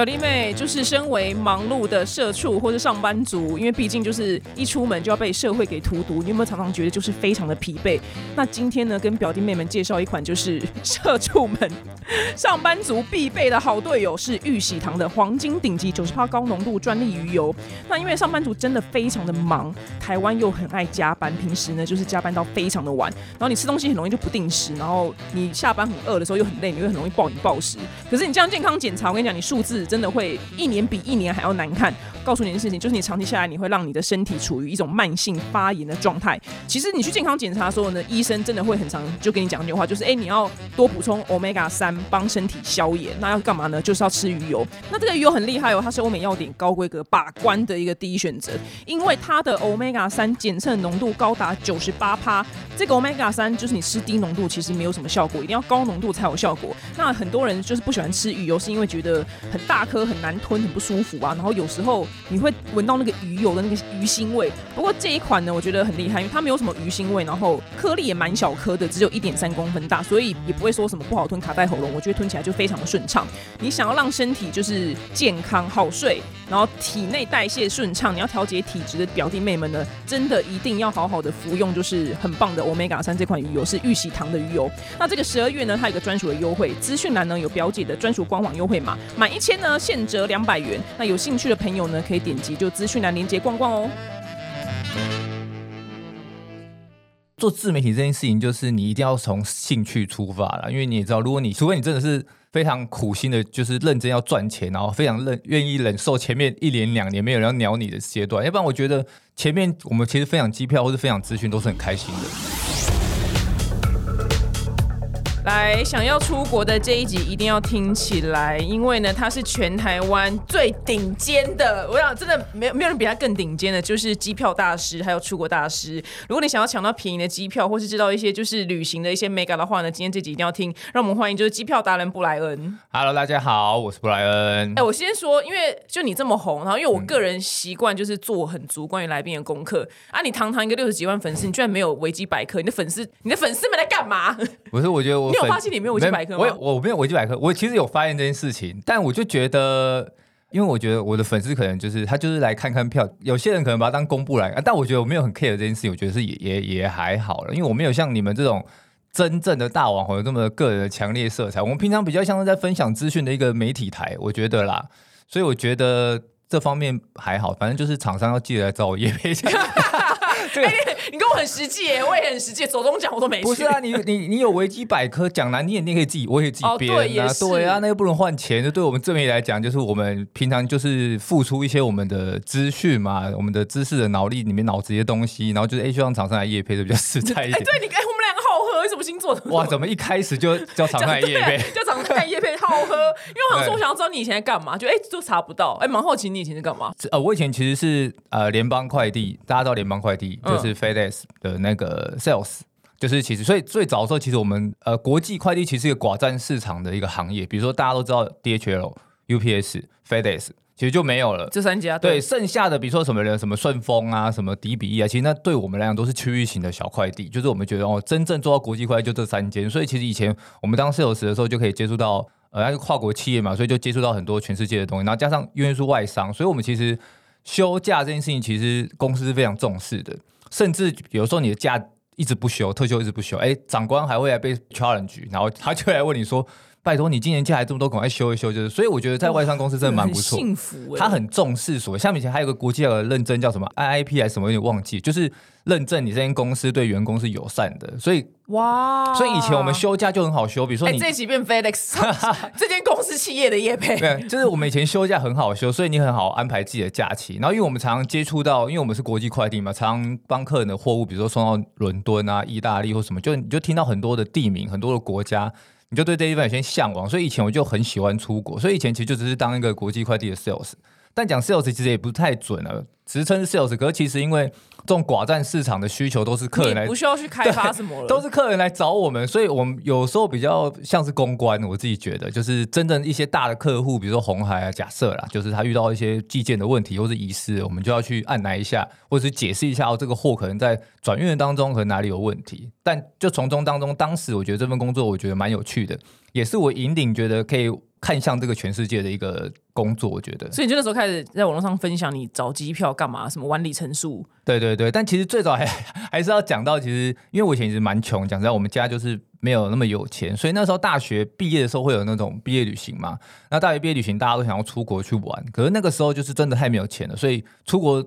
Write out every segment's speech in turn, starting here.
表弟妹就是身为忙碌的社畜或者上班族，因为毕竟就是一出门就要被社会给荼毒，你有没有常常觉得就是非常的疲惫？那今天呢，跟表弟妹们介绍一款就是社畜们、上班族必备的好队友，是玉喜堂的黄金顶级九十帕高浓度专利鱼油。那因为上班族真的非常的忙，台湾又很爱加班，平时呢就是加班到非常的晚，然后你吃东西很容易就不定时，然后你下班很饿的时候又很累，你会很容易暴饮暴食。可是你这样健康检查，我跟你讲，你数字。真的会一年比一年还要难看。告诉你一件事情，就是你长期下来，你会让你的身体处于一种慢性发炎的状态。其实你去健康检查的时候呢，医生真的会很常就跟你讲一句话，就是哎，你要多补充 omega 三，帮身体消炎。那要干嘛呢？就是要吃鱼油。那这个鱼油很厉害哦，它是欧美药典高规格把关的一个第一选择，因为它的 omega 三检测浓度高达九十八趴。这个 omega 三就是你吃低浓度其实没有什么效果，一定要高浓度才有效果。那很多人就是不喜欢吃鱼油，是因为觉得很大颗、很难吞、很不舒服啊。然后有时候你会闻到那个鱼油的那个鱼腥味。不过这一款呢，我觉得很厉害，因为它没有什么鱼腥味，然后颗粒也蛮小颗的，只有一点三公分大，所以也不会说什么不好吞、卡在喉咙。我觉得吞起来就非常的顺畅。你想要让身体就是健康好睡，然后体内代谢顺畅，你要调节体质的表弟妹们呢，真的一定要好好的服用，就是很棒的 Omega 三这款鱼油是玉喜堂的鱼油。那这个十二月呢，它有个专属的优惠，资讯栏呢有表姐的专属官网优惠码，满一千呢现折两百元。那有兴趣的朋友呢，可以点击就资讯栏连接逛逛哦。做自媒体这件事情，就是你一定要从兴趣出发了，因为你也知道，如果你除非你真的是非常苦心的，就是认真要赚钱，然后非常认愿意忍受前面一年两年没有人鸟你的阶段，要不然我觉得前面我们其实分享机票或者分享资讯都是很开心的。来，想要出国的这一集一定要听起来，因为呢，它是全台湾最顶尖的。我想，真的没有没有人比他更顶尖的，就是机票大师，还有出国大师。如果你想要抢到便宜的机票，或是知道一些就是旅行的一些 mega 的话呢，今天这集一定要听。让我们欢迎就是机票达人布莱恩。Hello，大家好，我是布莱恩。哎，我先说，因为就你这么红，然后因为我个人习惯就是做很足关于来宾的功课啊。你堂堂一个六十几万粉丝，你居然没有维基百科？你的粉丝，你的粉丝们在干嘛？不是，我觉得我。你有发现你没有维基百科吗？我我没有维基百科，我其实有发现这件事情，但我就觉得，因为我觉得我的粉丝可能就是他就是来看看票，有些人可能把它当公布来，但我觉得我没有很 care 这件事情，我觉得是也也也还好了，因为我没有像你们这种真正的大网红有这么个人的强烈色彩，我们平常比较像是在分享资讯的一个媒体台，我觉得啦，所以我觉得这方面还好，反正就是厂商要记得来找我叶 对，你跟我很实际耶，我也很实际，走中奖我都没。不是啊，你你你有维基百科，讲难听，你也可以自己，我也自己编啊。对啊，那又不能换钱，就对我们这边来讲，就是我们平常就是付出一些我们的资讯嘛，我们的知识的脑力里面脑子一些东西，然后就是哎，希望厂商来夜配的比较实在一点。对，你哎，我们两个好喝，什么星座的？哇，怎么一开始就叫厂商来夜配？叫厂商来夜配好喝，因为我想说我想要知道你以前在干嘛，就哎就查不到，哎，蛮好奇你以前是干嘛？呃，我以前其实是呃联邦快递，大家知道联邦快递就是 FedEx 的那个 sales，就是其实所以最早的时候，其实我们呃国际快递其实一个寡占市场的一个行业，比如说大家都知道 DHL、UPS、FedEx，其实就没有了这三家。对，剩下的比如说什么人，什么顺丰啊，什么迪比啊，其实那对我们来讲都是区域型的小快递，就是我们觉得哦，真正做到国际快递就这三间。所以其实以前我们当 sales 的时候就可以接触到呃，那个跨国企业嘛，所以就接触到很多全世界的东西，然后加上因为是外商，所以我们其实休假这件事情，其实公司是非常重视的。甚至有时候你的假一直不休，特休一直不休，哎，长官还会来被 challenge，然后他就来问你说。拜托你今年假还这么多，赶快修一修，就是。所以我觉得在外商公司真的蛮不错，幸福。他很重视所，像以前还有个国际的认证叫什么 IIP 还是什么，有点忘记，就是认证你这间公司对员工是友善的。所以哇，所以以前我们休假就很好休，比如说你这几遍 FedEx 这间公司企业的业配，对，就是我们以前休假很好休，所以你很好安排自己的假期。然后因为我们常常接触到，因为我们是国际快递嘛，常常帮客人的货物，比如说送到伦敦啊、意大利或什么，就你就听到很多的地名、很多的国家。你就对这地方有些向往，所以以前我就很喜欢出国，所以以前其实就只是当一个国际快递的 sales，但讲 sales 其实也不太准了。职称 sales，可是其实因为这种寡占市场的需求都是客人来，不需要去开发什么了，都是客人来找我们，所以我们有时候比较像是公关。我自己觉得，就是真正一些大的客户，比如说红海啊，假设啦，就是他遇到一些寄件的问题或是遗失，我们就要去按来一下，或者是解释一下哦，这个货可能在转运的当中可能哪里有问题。但就从中当中，当时我觉得这份工作我觉得蛮有趣的，也是我引领觉得可以看向这个全世界的一个工作，我觉得。所以你就那时候开始在网络上分享你找机票干嘛，什么万里程数。对对对，但其实最早还 还是要讲到，其实因为我以前其实蛮穷，讲实在，我们家就是没有那么有钱，所以那时候大学毕业的时候会有那种毕业旅行嘛。那大学毕业旅行大家都想要出国去玩，可是那个时候就是真的太没有钱了，所以出国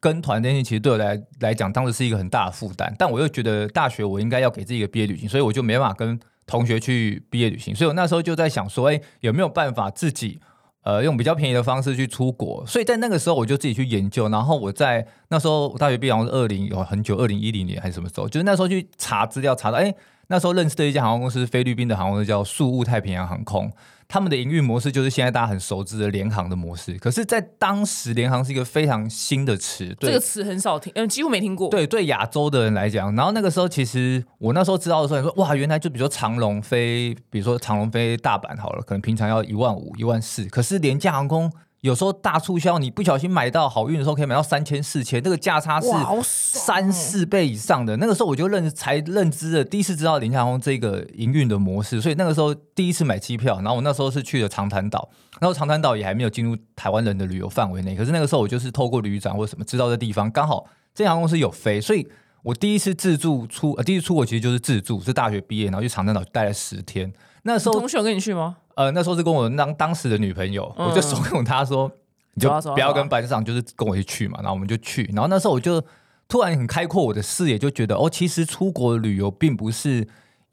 跟团这件事其实对我来来讲当时是一个很大的负担。但我又觉得大学我应该要给自己一个毕业旅行，所以我就没办法跟。同学去毕业旅行，所以我那时候就在想说，哎，有没有办法自己呃用比较便宜的方式去出国？所以在那个时候我就自己去研究，然后我在那时候大学毕业好像是二零有很久，二零一零年还是什么时候？就是那时候去查资料，查到哎，那时候认识的一家航空公司，菲律宾的航空公司叫宿务太平洋航空。他们的营运模式就是现在大家很熟知的联航的模式，可是，在当时联航是一个非常新的词，这个词很少听，嗯，几乎没听过。对，对亚洲的人来讲，然后那个时候其实我那时候知道的时候，你说哇，原来就比如说长龙飞，比如说长龙飞大阪好了，可能平常要一万五、一万四，可是廉价航空。有时候大促销，你不小心买到好运的时候，可以买到三千四千，那个价差是三四倍以上的。那个时候我就认才认知了，第一次知道林航空这个营运的模式，所以那个时候第一次买机票，然后我那时候是去了长滩岛，然后长滩岛也还没有进入台湾人的旅游范围内，可是那个时候我就是透过旅长或什么知道这地方，刚好这航空公司有飞，所以我第一次自助出，呃，第一次出国其实就是自助，是大学毕业然后去长滩岛待了十天。那时候同学跟你去吗？呃，那时候是跟我当当时的女朋友，我就怂恿她说：“你就不要跟班上，就是跟我一起去嘛。”然后我们就去。然后那时候我就突然很开阔我的视野，就觉得哦，其实出国旅游并不是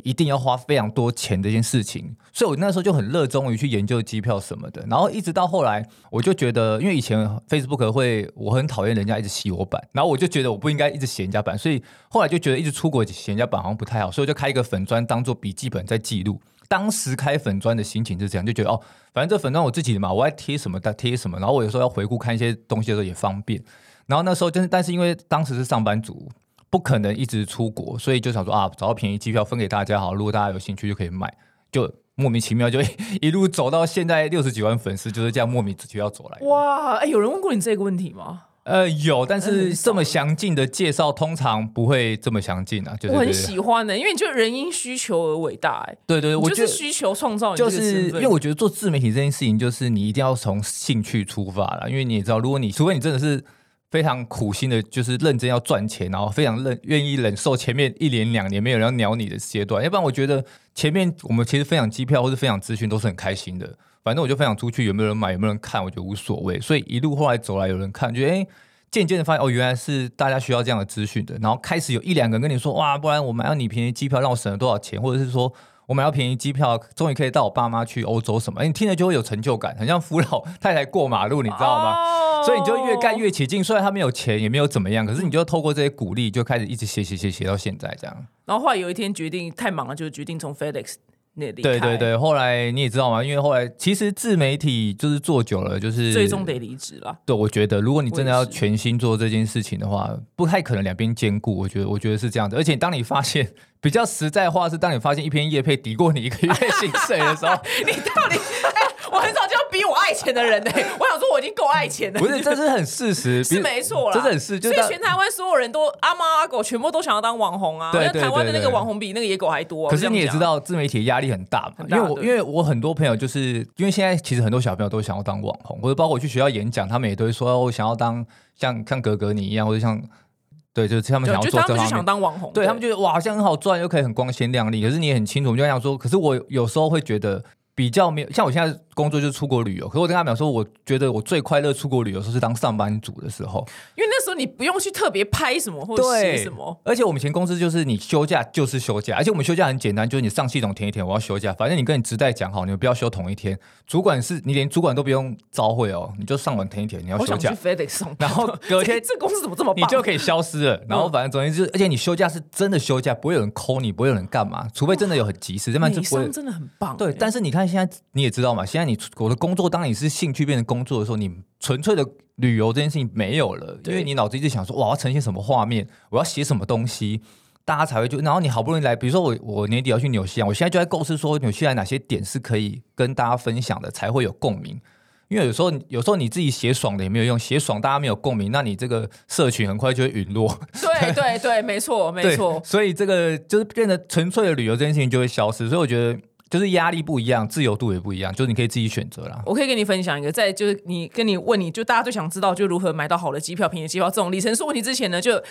一定要花非常多钱这件事情。所以我那时候就很热衷于去研究机票什么的。然后一直到后来，我就觉得，因为以前 Facebook 会，我很讨厌人家一直洗我版，然后我就觉得我不应该一直写人家版，所以后来就觉得一直出国写人家版好像不太好，所以我就开一个粉砖当做笔记本在记录。当时开粉砖的心情是这样，就觉得哦，反正这粉砖我自己的嘛，我爱贴什么的贴什么，然后我有时候要回顾看一些东西的时候也方便。然后那时候就是，但是因为当时是上班族，不可能一直出国，所以就想说啊，找到便宜机票分给大家好，如果大家有兴趣就可以买，就莫名其妙就 一路走到现在六十几万粉丝，就是这样莫名其妙走来。哇，哎，有人问过你这个问题吗？呃，有，但是这么详尽的介绍通常不会这么详尽啊。就是我很喜欢的，因为你就人因需求而伟大。哎，对对，我就是需求创造。就是因为我觉得做自媒体这件事情，就是你一定要从兴趣出发了。因为你也知道，如果你除非你真的是非常苦心的，就是认真要赚钱，然后非常认愿意忍受前面一年两年没有人要鸟你的阶段，要不然我觉得前面我们其实分享机票或是分享资讯都是很开心的。反正我就分享出去，有没有人买，有没有人看，我觉得无所谓。所以一路后来走来，有人看，觉得哎，渐渐的发现哦，原来是大家需要这样的资讯的。然后开始有一两个人跟你说，哇，不然我买到你便宜机票，让我省了多少钱，或者是说我买到便宜机票，终于可以带我爸妈去欧洲什么？你听了就会有成就感，很像扶老太太过马路，你知道吗？所以你就越干越起劲。虽然他没有钱，也没有怎么样，可是你就透过这些鼓励，就开始一直写写写写到现在这样。然后后来有一天决定太忙了，就决定从 FedEx。对对对，后来你也知道嘛，因为后来其实自媒体就是做久了，就是最终得离职了。对，我觉得如果你真的要全心做这件事情的话，不太可能两边兼顾。我觉得，我觉得是这样子。而且当你发现 比较实在话是，当你发现一篇叶配抵过你一个月薪水的时候，你到底？我很少见到比我爱钱的人呢。我想说，我已经够爱钱了。不是，这是很事实，是没错啦，真的很事。所以全台湾所有人都阿猫阿狗，全部都想要当网红啊。对台湾的那个网红比那个野狗还多。可是你也知道，自媒体压力很大嘛。因为我因为我很多朋友，就是因为现在其实很多小朋友都想要当网红，或者包括我去学校演讲，他们也都会说，我想要当像像格格你一样，或者像对，就是他们想要做这方面。想当网红，对他们觉得哇，好像很好赚，又可以很光鲜亮丽。可是你也很清楚，我就想说，可是我有时候会觉得。比较没有像我现在工作就是出国旅游，可是我跟他讲说，我觉得我最快乐出国旅游时候是当上班族的时候，因为那你不用去特别拍什么或写什么，而且我们以前公司就是你休假就是休假，而且我们休假很简单，就是你上系统填一填，我要休假，反正你跟你直代讲好，你们不要休同一天，主管是你连主管都不用召会哦，你就上网填一填，你要休假，非得送，然后隔天 这公司怎么这么棒，你就可以消失了，然后反正总之就是，而且你休假是真的休假，不会有人抠你，不会有人干嘛，除非真的有很急事，这般就不会，真的很棒，对，但是你看现在你也知。道嘛？现在你我的工作，当你是兴趣变成工作的时候，你纯粹的旅游这件事情没有了，因为你脑子一直想说，哇，要呈现什么画面，我要写什么东西，大家才会就。然后你好不容易来，比如说我我年底要去纽西兰，我现在就在构思说纽西兰哪些点是可以跟大家分享的，才会有共鸣。因为有时候有时候你自己写爽的也没有用，写爽大家没有共鸣，那你这个社群很快就会陨落。对对对，没错没错。所以这个就是变得纯粹的旅游这件事情就会消失。所以我觉得。就是压力不一样，自由度也不一样，就是你可以自己选择啦。我可以跟你分享一个，在就是你跟你问你就大家最想知道就如何买到好的机票、便宜的机票这种里程数问题之前呢，就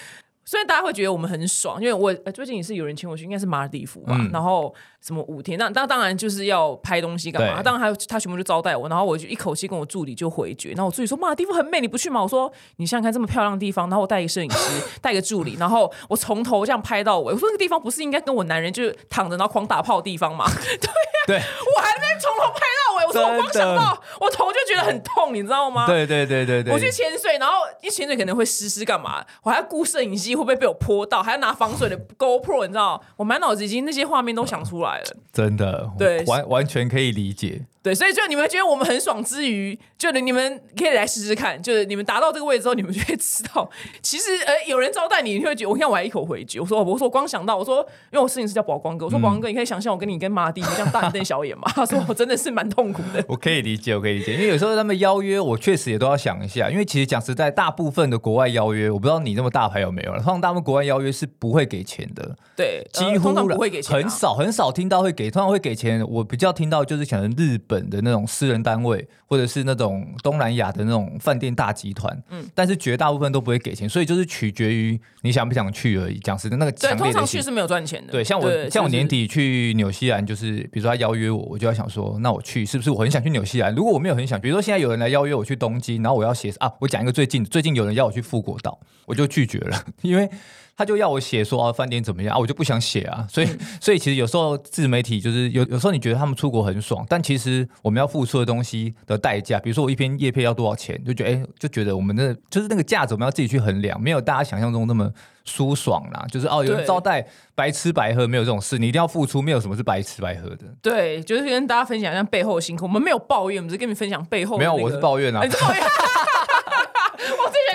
虽然大家会觉得我们很爽，因为我、呃最近也是有人请我去，应该是马尔蒂夫吧，嗯然后什么五天，那那当然就是要拍东西干嘛，当然还有他全部就招待我，然后我就一口气跟我助理就回绝，然后我助理说马尔蒂夫很美，你不去吗？我说你想想看这么漂亮的地方，然后我带一个摄影师，带一个助理，然后我从头这样拍到尾，我说那个地方不是应该跟我男人就是躺着然后狂打炮的地方吗？对呀，对我还没从头拍到尾，我说我光想到我头就觉得很痛，你知道吗？对对对对对，我去潜水，然后一潜水可能会湿湿干嘛？我还要顾摄影机会不会被我泼到，还要拿防水的 GoPro，你知道？我满脑子已经那些画面都想出来了。真的，对完完全可以理解。对，所以就你们觉得我们很爽之余，就你们可以来试试看，就是你们达到这个位置之后，你们就会 知道，其实呃有人招待你，你会觉得，我看我还一口回绝，我说我说我光想到，我说因为我摄影师叫宝光哥，我说宝光哥，你可以想象我跟你跟马蒂这样大眼瞪小眼嘛？他说我真的是蛮痛苦的。我可以理解，我可以理解，因为有时候他们邀约，我确实也都要想一下，因为其实讲实在，大部分的国外邀约，我不知道你那么大牌有没有了，通常大部分国外邀约是不会给钱的，对，呃几乎不会给钱啊、很少很少听到会给，通常会给钱。我比较听到就是可能日本的那种私人单位，或者是那种东南亚的那种饭店大集团，嗯，但是绝大部分都不会给钱，所以就是取决于你想不想去而已。讲实的，那个对，强通烈的去是没有赚钱的。对，像我像我年底去纽西兰，就是比如说他邀约我，我就要想说，那我去是不是我很想去纽西兰？如果我没有很想，比如说现在有人来邀约我去东京，然后我要写啊，我讲一个最近最近有人要我去富国岛，我就拒绝了，因为他就要我写说啊饭店怎么样啊，我就不想写啊，所以、所以其实有时候自媒体就是有有时候你觉得他们出国很爽，但其实我们要付出的东西的代价，比如说我一篇叶片要多少钱，就觉得哎、就觉得我们的就是那个价值我们要自己去衡量，没有大家想象中那么舒爽啦，就是哦有人招待白吃白喝没有这种事，你一定要付出，没有什么是白吃白喝的。对，就是跟大家分享一下背后的辛苦。我们没有抱怨，我们只是跟你分享背后的没有，我是抱怨啊啊，你，是抱怨。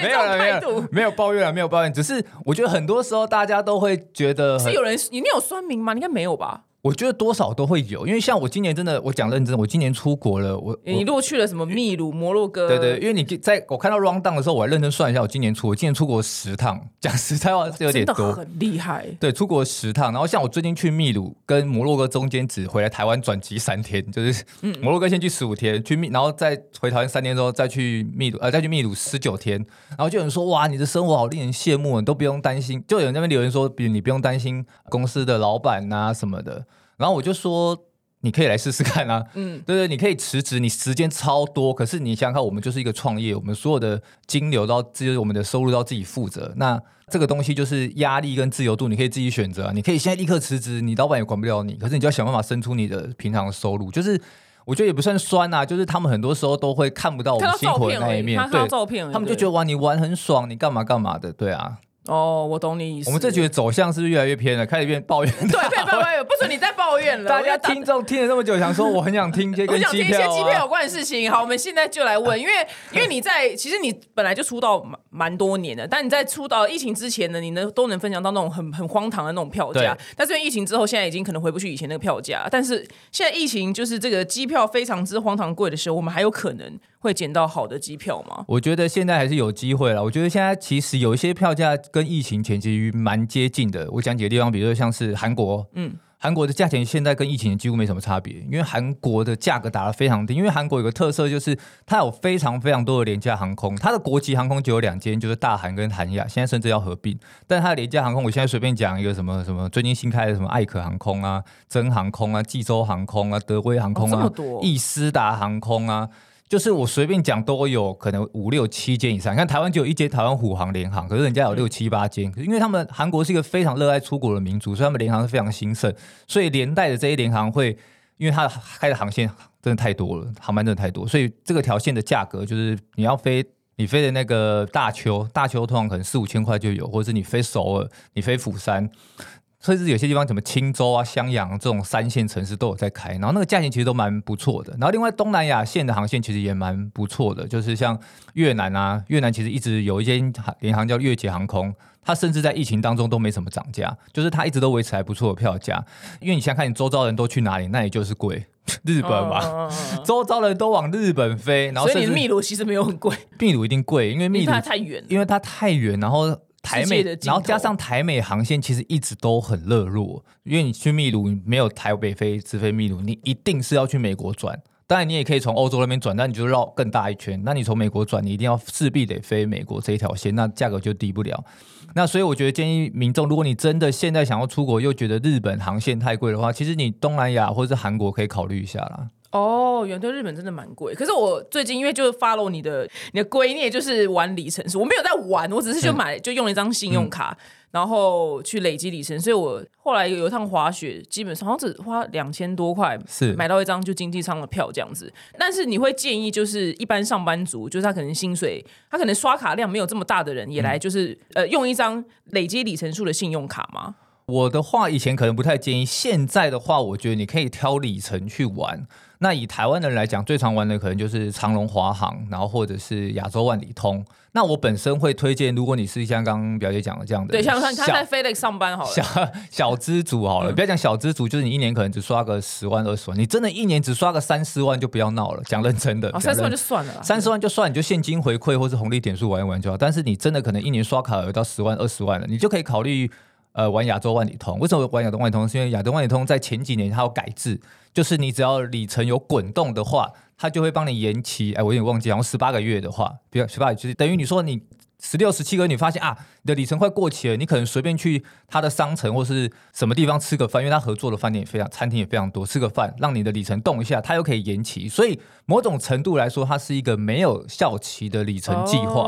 没有了，没有态度，没有抱怨了，没有抱怨，只是我觉得很多时候大家都会觉得是有人你那有酸民吗？应该没有吧？我觉得多少都会有，因为像我今年真的，我讲认真，我今年出国了，我我你如果去了什么秘鲁、摩洛哥，对对，因为你在我看到 round down 的时候，我还认真算一下，我今年出，我今年出国十趟，讲实在话是有点多。很厉害。对，出国十趟，然后像我最近去秘鲁跟摩洛哥中间只回来台湾转机三天，就是嗯摩洛哥先去十五天，去秘，然后再回台湾三天之后再去秘鲁，呃，再去秘鲁十九天，然后就有人说哇，你的生活好令人羡慕，你都不用担心，就有人在那边留言说，比如你不用担心公司的老板啊、什么的，然后我就说。你可以来试试看啊，嗯，对对，你可以辞职，你时间超多，可是你想想看，我们就是一个创业，我们所有的金流都要自由，我们的收入都要自己负责。那这个东西就是压力跟自由度，你可以自己选择啊。你可以现在立刻辞职，你老板也管不了你，可是你就要想办法生出你的平常的收入。就是我觉得也不算酸啊，就是他们很多时候都会看不到我们辛苦的那一面对，他们就觉得哇，你玩很爽，你干嘛干嘛的，对啊。哦，我懂你意思。我们这局的走向是不是越来越偏了？开始变抱怨。对，变抱怨，不准你再抱怨了。大家听众听了这么久，想说我很想听一些 我跟机想听一些机票有关的事情。好，我们现在就来问，因为 因为你在其实你本来就出道蛮蛮多年的，但你在出道疫情之前呢，你能都能分享到那种很很荒唐的那种票价。但是因为疫情之后，现在已经可能回不去以前那个票价。但是现在疫情就是这个机票非常之荒唐贵的时候，我们还有可能会捡到好的机票吗？我觉得现在还是有机会了。我觉得现在其实有一些票价跟疫情前其实蛮接近的。我讲几个地方，比如说像是韩国，嗯，韩国的价钱现在跟疫情几乎没什么差别，因为韩国的价格打得非常低。因为韩国有个特色就是它有非常非常多的廉价航空，它的国际航空就有两间，就是大韩跟韩亚，现在甚至要合并。但它的廉价航空，我现在随便讲一个什么什么最近新开的什么艾可航空啊、真航空啊、济州航空啊、德威航空啊、易思达航空啊。就是我随便讲都有可能五六七间以上，你看台湾就有一间台湾虎航联航，可是人家有六七八间，可是因为他们韩国是一个非常热爱出国的民族，所以他们联航是非常兴盛，所以连带的这些联航会，因为它开的航线真的太多了，航班真的太多，所以这个条线的价格就是你要飞。你飞的那个大邱，大邱通常可能四五千块就有，或者是你飞首尔，你飞釜山，甚至有些地方什么青州啊、襄阳这种三线城市都有在开，然后那个价钱其实都蛮不错的。然后另外东南亚线的航线其实也蛮不错的，就是像越南啊，越南其实一直有一间联航叫越捷航空，它甚至在疫情当中都没什么涨价，就是它一直都维持还不错的票价。因为你想想看，你周遭人都去哪里，那也就是贵，日本嘛。嗯嗯嗯嗯周遭人都往日本飞，然后所以你的秘鲁其实没有很贵，秘鲁一定贵，因为秘鲁它太远。因为它太远，然后台美的，然后加上台美航线其实一直都很热络，因为你去秘鲁你没有台北飞直飞秘鲁，你一定是要去美国转。当然，你也可以从欧洲那边转，但你就绕更大一圈。那你从美国转，你一定要势必得飞美国这一条线，那价格就低不了。那所以我觉得建议民众，如果你真的现在想要出国，又觉得日本航线太贵的话，其实你东南亚或者是韩国可以考虑一下啦。哦，原对日本真的蛮贵。可是我最近因为就是 follow 你的你的归臬，就是玩里程数，我没有在玩，我只是就买就用了一张信用卡，然后去累积里程。所以我后来有一趟滑雪，基本上好像只花两千多块，是买到一张就经济舱的票这样子。但是你会建议就是一般上班族，就是他可能薪水他可能刷卡量没有这么大的人，也来就是、呃用一张累积里程数的信用卡吗？我的话以前可能不太建议，现在的话，我觉得你可以挑里程去玩。那以台湾的人来讲，最常玩的可能就是长龙、华航，然后或者是亚洲万里通。那我本身会推荐，如果你是像刚刚表姐讲的这样的，对，像他他在 FedEx 上班好了，小小资族好了，不要讲小资族，就是你一年可能只刷个十万二十万，你真的一年只刷个三四万就不要闹了，讲认真的，哦，三十万就算了，三十万就算，你就现金回馈或是红利点数玩一玩就好。但是你真的可能一年刷卡有到十万、二十万了，你就可以考虑呃玩亚洲万里通。为什么玩亚洲万里通？是因为亚洲万里通在前几年它有改制，就是你只要里程有滚动的话，它就会帮你延期。哎，我有点忘记，好像十八个月的话，比较十八就是等于你说你。十六、十七个月，你发现啊，你的里程快过期了，你可能随便去它的商城或是什么地方吃个饭，因为它合作的饭店也非常，餐厅也非常多，吃个饭让你的里程动一下，它又可以延期，所以某种程度来说，它是一个没有效期的里程计划。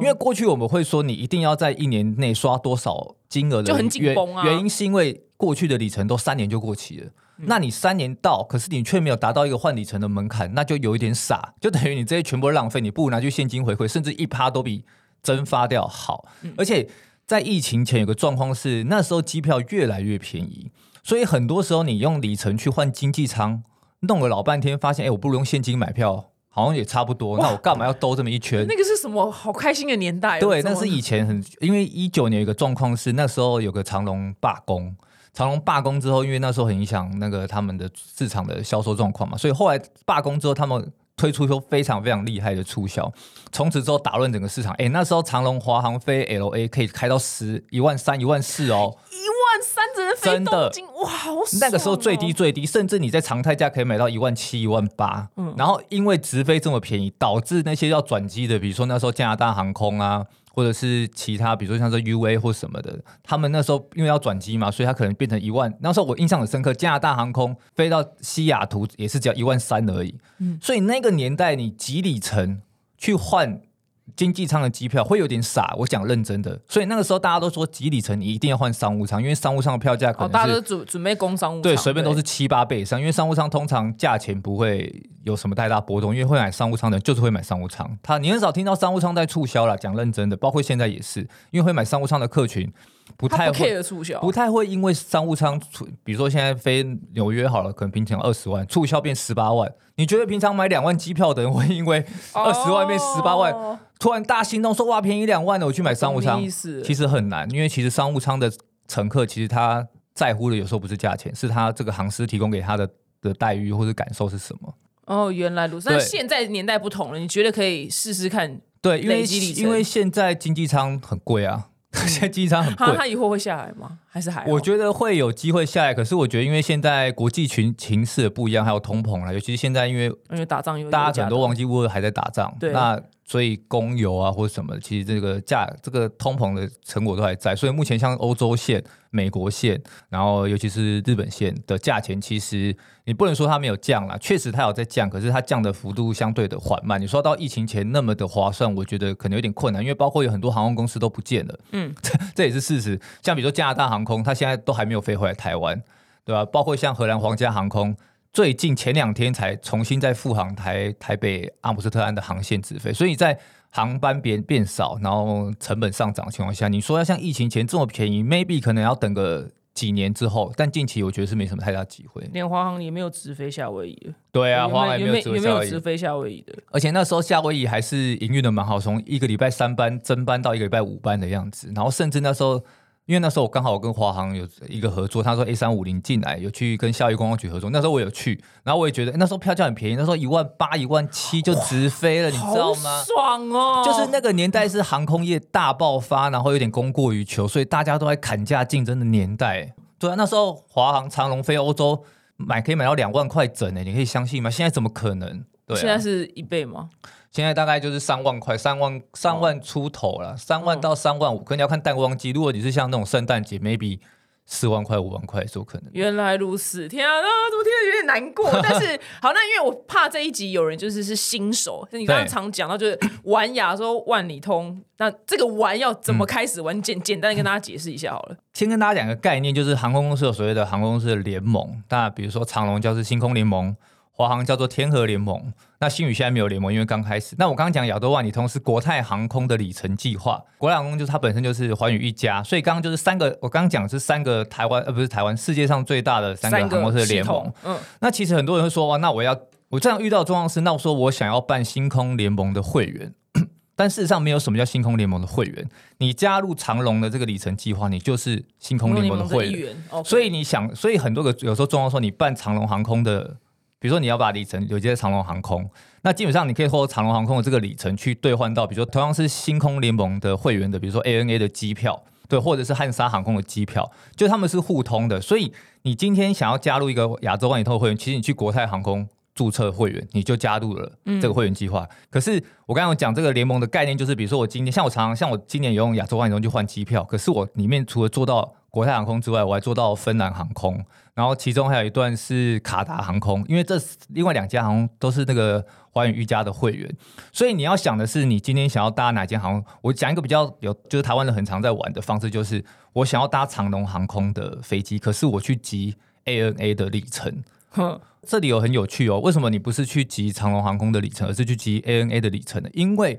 因为过去我们会说你一定要在一年内刷多少金额的就很紧原绷啊。原因是因为过去的里程都三年就过期了。嗯。那你三年到，可是你却没有达到一个换里程的门槛，那就有一点傻，就等于你这些全部都浪费，你不如拿去现金回馈，甚至一趴都比蒸发掉好。嗯。而且在疫情前有个状况是，那时候机票越来越便宜，所以很多时候你用里程去换经济舱，弄了老半天，发现哎，我不如用现金买票，好像也差不多，那我干嘛要兜这么一圈？那个是什么好开心的年代哦？对，那是以前很，因为一九年有一个状况是，那时候有个长隆罢工，长隆罢工之后，因为那时候很影响那个他们的市场的销售状况嘛，所以后来罢工之后，他们推出出非常非常厉害的促销，从此之后打乱整个市场。哎，那时候长隆、华航飞 LA 可以开到十一万三、一万四哦，只能飞真的东京，哇，好爽哦那个时候最低最低，甚至你在常态价可以买到一万七、一万八。嗯然后因为直飞这么便宜，导致那些要转机的，比如说那时候加拿大航空啊，或者是其他，比如说像是 UA 或什么的，他们那时候因为要转机嘛，所以它可能变成一万。那时候我印象很深刻，加拿大航空飞到西雅图也是只要一万三而已。嗯所以那个年代你几里程去换经济舱的机票会有点傻，我讲认真的。所以那个时候大家都说几里程你一定要换商务舱，因为商务舱的票价可哦，能是、大家都准准备工商务舱，对，随便都是七八倍以上，因为商务舱通常价钱不会有什么太大波动，因为会买商务舱的人就是会买商务舱。他你很少听到商务舱在促销啦，讲认真的，包括现在也是，因为会买商务舱的客群不太会促销，不太会因为商务舱促，比如说现在飞纽约好了，可能平常二十万，促销变十八万，你觉得平常买两万机票的人会因为二十万变十八万，哦突然大心动说哇便宜两万的我去买商务舱其实很难，因为其实商务舱的乘客其实他在乎的有时候不是价钱，是他这个航司提供给他的的待遇或者感受是什么。哦，原来如此。对那现在年代不同了，你觉得可以试试看？对，因为因为现在经济舱很贵啊，现在经济舱很他贵。他以后会下来吗？还是还好？我觉得会有机会下来，可是我觉得因为现在国际群情势不一样，还有通膨了，尤其是现在因为因为打仗有大家可能都忘记，记乌俄还在打仗，对那所以供油啊或者什么，其实这个价这个通膨的成果都还在，所以目前像欧洲线、美国线，然后尤其是日本线的价钱，其实你不能说它没有降啦，确实它有在降，可是它降的幅度相对的缓慢。你说到疫情前那么的划算，我觉得可能有点困难，因为包括有很多航空公司都不见了，嗯，这这也是事实。像比如说加拿大航空，它现在都还没有飞回来台湾，对吧？包括像荷兰皇家航空。最近前两天才重新在复航台台北阿姆斯特丹的航线直飞，所以在航班变变少，然后成本上涨的情况下，你说要像疫情前这么便宜，maybe 可能要等个几年之后，但近期我觉得是没什么太大机会。连华航也没有直飞夏威夷了。对啊，有华航也没有有没有直飞夏威夷直飞夏威夷的？而且那时候夏威夷还是营运的蛮好，从一个礼拜三班增班到一个礼拜五班的样子，然后甚至那时候因为那时候我刚好跟华航有一个合作，他说 A 三五零进来有去跟校育观光局合作，那时候我有去，然后我也觉得那时候票价很便宜，那时候一万八、一万七就直飞了，你知道吗？爽哦！就是那个年代是航空业大爆发，然后有点供过于求，所以大家都在砍价竞争的年代。对啊，那时候华航、长龙飞欧洲买可以买到两万块整呢，你可以相信吗？现在怎么可能？对、啊，现在是一倍吗？现在大概就是三万块，三万三万出头了，三万到三万五，可能要看淡旺季。如果你是像那种圣诞节，maybe 四万块、五万块都有可能。原来如此，天啊，怎么听着有点难过？但是好，那因为我怕这一集有人就是是新手，你刚刚常讲到就是玩亚洲万里通，那这个玩要怎么开始玩？简简单的跟大家解释一下好了。先跟大家讲个概念，就是航空公司有所谓的航空公司的联盟，那比如说长龙就是星空联盟。华航叫做天河联盟，那新宇现在没有联盟，因为刚开始。那我刚刚讲亚洲万里通是国泰航空的里程计划，国泰航空就是它本身就是寰宇一家，所以刚刚就是三个，我刚刚讲是三个台湾呃不是台湾世界上最大的三个航空公司的联盟。嗯，那其实很多人会说哇，那我要我这样遇到状况是，那我说我想要办星空联盟的会员，但事实上没有什么叫星空联盟的会员，你加入长龙的这个里程计划，你就是星空联盟的会员。所以你想，所以很多个有时候状况说，你办长龙航空的。比如说你要把里程留在长龙航空，那基本上你可以通过长龙航空的这个里程去兑换到，比如说同样是星空联盟的会员的，比如说 ANA 的机票，对，或者是汉莎航空的机票，就他们是互通的。所以你今天想要加入一个亚洲万里通的会员，其实你去国泰航空注册会员，你就加入了这个会员计划。可是我刚刚讲这个联盟的概念，就是比如说我今天像我常常像我今年有用亚洲万里通去换机票，可是我里面除了做到国泰航空之外，我还做到芬兰航空。然后其中还有一段是卡达航空，因为这另外两家航空都是那个寰宇一家的会员，所以你要想的是，你今天想要搭哪间航空？我讲一个比较有，就是台湾人很常在玩的方式，就是我想要搭长龙航空的飞机，可是我去集 ANA 的里程。哼，这里有很有趣哦，为什么你不是去集长龙航空的里程，而是去集 ANA 的里程呢？因为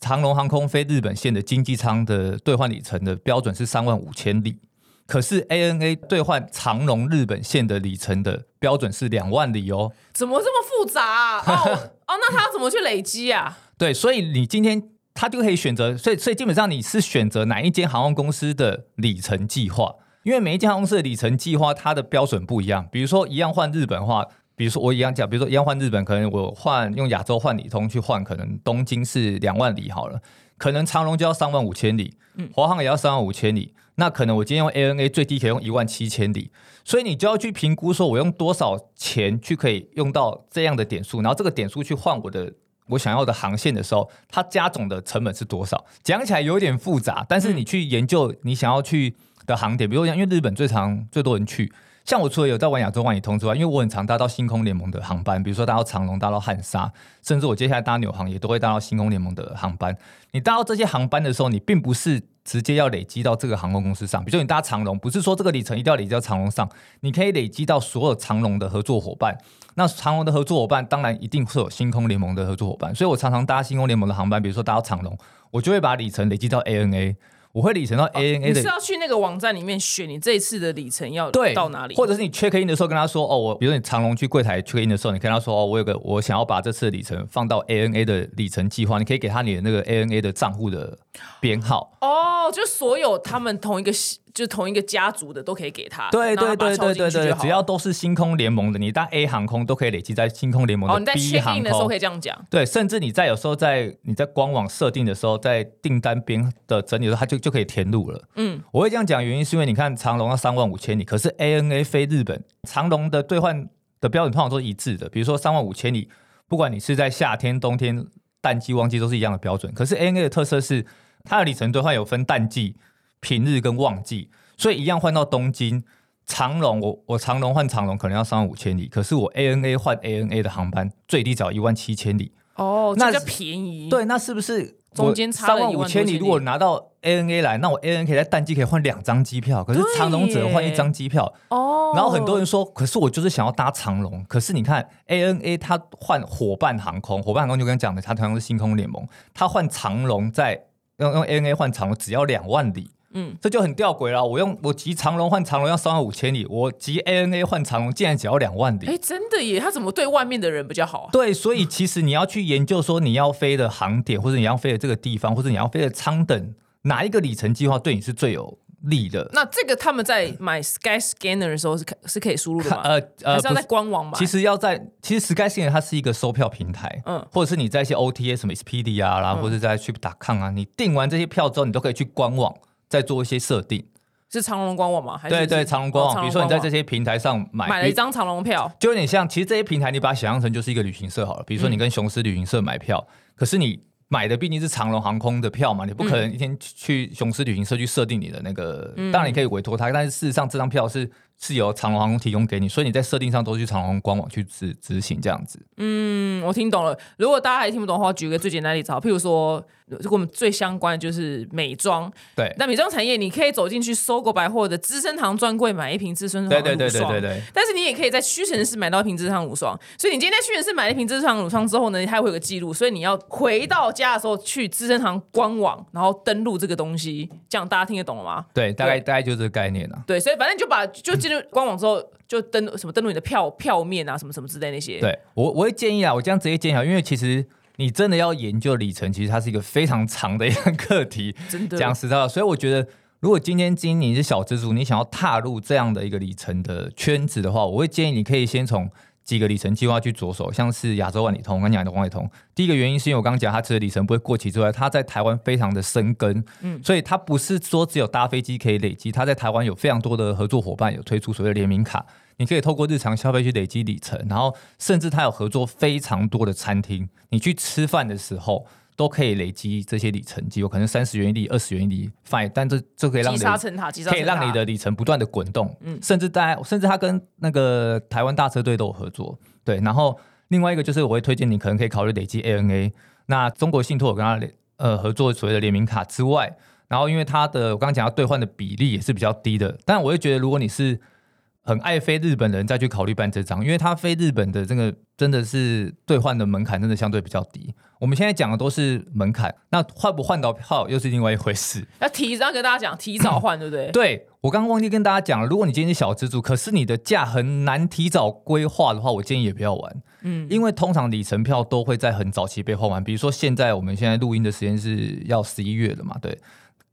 长龙航空飞日本线的经济舱的兑换里程的标准是三万五千里。可是 ANA 兑换长荣日本线的里程的标准是两万里哦，怎么这么复杂？哦 哦，那他要怎么去累积啊？对，所以你今天他就可以选择，所以所以基本上你是选择哪一间航空公司的里程计划，因为每一间航空公司的里程计划它的标准不一样。比如说一样换日本话，比如说我一样讲，比如说一样换日本，可能我换用亚洲换里通去换，可能东京是两万里好了，可能长龙就要三万五千里，华航也要三万五千里。那可能我今天用 ANA 最低可以用一万七千里，所以你就要去评估说，我用多少钱去可以用到这样的点数，然后这个点数去换我的我想要的航线的时候，它加总的成本是多少？讲起来有点复杂，但是你去研究你想要去的航点，比如讲因为日本最长最多人去。像我除了有在玩亚洲万里通之外，因为我很常搭到星空联盟的航班，比如说搭到长龙、搭到汉莎，甚至我接下来搭纽航也都会搭到星空联盟的航班。你搭到这些航班的时候，你并不是直接要累积到这个航空公司上，比如说你搭长龙，不是说这个里程一定要累积到长龙上，你可以累积到所有长龙的合作伙伴。那长龙的合作伙伴当然一定会有星空联盟的合作伙伴，所以我常常搭星空联盟的航班，比如说搭到长龙，我就会把里程累积到 ANA。我会里程到 ANA 的，你是要去那个网站里面选你这一次的里程要到哪里，或者是你 check in 的时候跟他说哦，我比如说你长隆去柜台 check in 的时候，你跟他说哦，我有个我想要把这次的里程放到 ANA 的里程计划，你可以给他你的那个 ANA 的账户的编号。哦，就所有他们同一个。就同一个家族的都可以给他，对对对对对对，只要都是星空联盟的，你搭 A 航空都可以累积在星空联盟的 B 航空的时候可以这样讲。对，甚至你在有时候在你在官网设定的时候，在订单边的整理的时候，它就就可以填入了。嗯，我会这样讲，原因是因为你看长龙要三万五千里，可是 ANA 飞日本长龙的兑换的标准通常都是一致的，比如说三万五千里，不管你是在夏天、冬天、淡季、旺季都是一样的标准。可是 ANA 的特色是它的里程兑换有分淡季。平日跟旺季，所以一样换到东京长龙，我我长龙换长龙可能要三万五千里，可是我 ANA 换 ANA 的航班最低只要一万七千里。哦，那叫便宜。对，那是不是中间差三万五千里？如果拿到 ANA 来，那我 ANA 可以在淡季可以换两张机票，可是长龙只能换一张机票。哦。然后很多人说，可是我就是想要搭长龙，可是你看 ANA 它换伙伴航空，伙伴航空就跟讲的，它同样是星空联盟，它换长龙在用用 ANA 换长龙只要两万里。嗯，这就很吊诡了。我用我集长龙换长龙要三万五千里，我集 ANA 换长龙竟然只要两万里。哎，真的耶！他怎么对外面的人比较好啊？对，所以其实你要去研究说你要飞的航点，或者你要飞的这个地方，或者你要飞的舱等，哪一个里程计划对你是最有利的。那这个他们在买 Sky Scanner 的时候是可是可以输入的吗？呃呃，还是要在，官网买？其实要在其实 Skyscanner 它是一个售票平台，嗯嗯，或者是你在一些 OTA 什么 Expedia 啊，然后或者在 Trip.com 啊，你订完这些票之后，你都可以去官网再做一些设定。是长隆官网吗？还是对对，长隆官网，哦比如说你在这些平台上买，买了一张长隆票，就有点像，其实这些平台你把它想象成就是一个旅行社好了。比如说你跟雄狮旅行社买票，可是你买的毕竟是长隆航空的票嘛，你不可能一天去雄狮旅行社去设定你的那个，当然你可以委托他，但是事实上这张票是是由长龙航空提供给你，所以你在设定上都去长龙官网去执执行这样子。嗯，我听懂了。如果大家还听不懂的话，举个最简单的例子好，譬如说，如果我们最相关的就是美妆，对，那美妆产业你可以走进去搜狗百货的资生堂专柜买一瓶资生堂对对对的乳霜对对对。但是你也可以在屈臣氏买到一瓶资生堂乳霜，所以你今天在屈臣氏买了一瓶资生堂乳霜之后呢，它会有个记录，所以你要回到家的时候去资生堂官网，然后登录这个东西，这样大家听得懂了吗？对，大概大概就是这个概念啊。对，所以反正就把就进入官网之后，就登什么登录你的票票面啊，什么什么之类那些。对我我会建议啊，我这样直接建议啊，因为其实你真的要研究里程，其实它是一个非常长的一个课题。真的讲实在话，所以我觉得，如果今天今你是小资族，你想要踏入这样的一个里程的圈子的话，我会建议你可以先从几个里程计划去着手，像是亚洲万里通，我跟你讲的万里通。第一个原因是因为我刚刚讲它吃的里程不会过期之外，它在台湾非常的生根，嗯，所以它不是说只有搭飞机可以累积，它在台湾有非常多的合作伙伴有推出所谓的联名卡。你可以透过日常消费去累积里程，然后甚至它有合作非常多的餐厅，你去吃饭的时候都可以累积这些里程机，有可能三十元一粒、二十元一粒，fine，但这这可以让积你可以让你的里程不断的滚动，嗯，甚至大家甚至他跟那个台湾大车队都有合作，对，然后另外一个就是我会推荐你可能可以考虑累积 ANA，那中国信托我跟他呃合作所谓的联名卡之外，然后因为它的我刚刚讲到兑换的比例也是比较低的，但我会觉得如果你是很爱飞日本的人再去考虑办这张，因为他飞日本的这个真的是兑换的门槛真的相对比较低。我们现在讲的都是门槛，那换不换到票又是另外一回事。要提早跟大家讲，提早换，对不对？对我刚刚忘记跟大家讲了，如果你今天是小资助，可是你的价很难提早规划的话，我建议也不要玩。嗯，因为通常里程票都会在很早期被换完，比如说现在我们现在录音的时间是要十一月了嘛，对。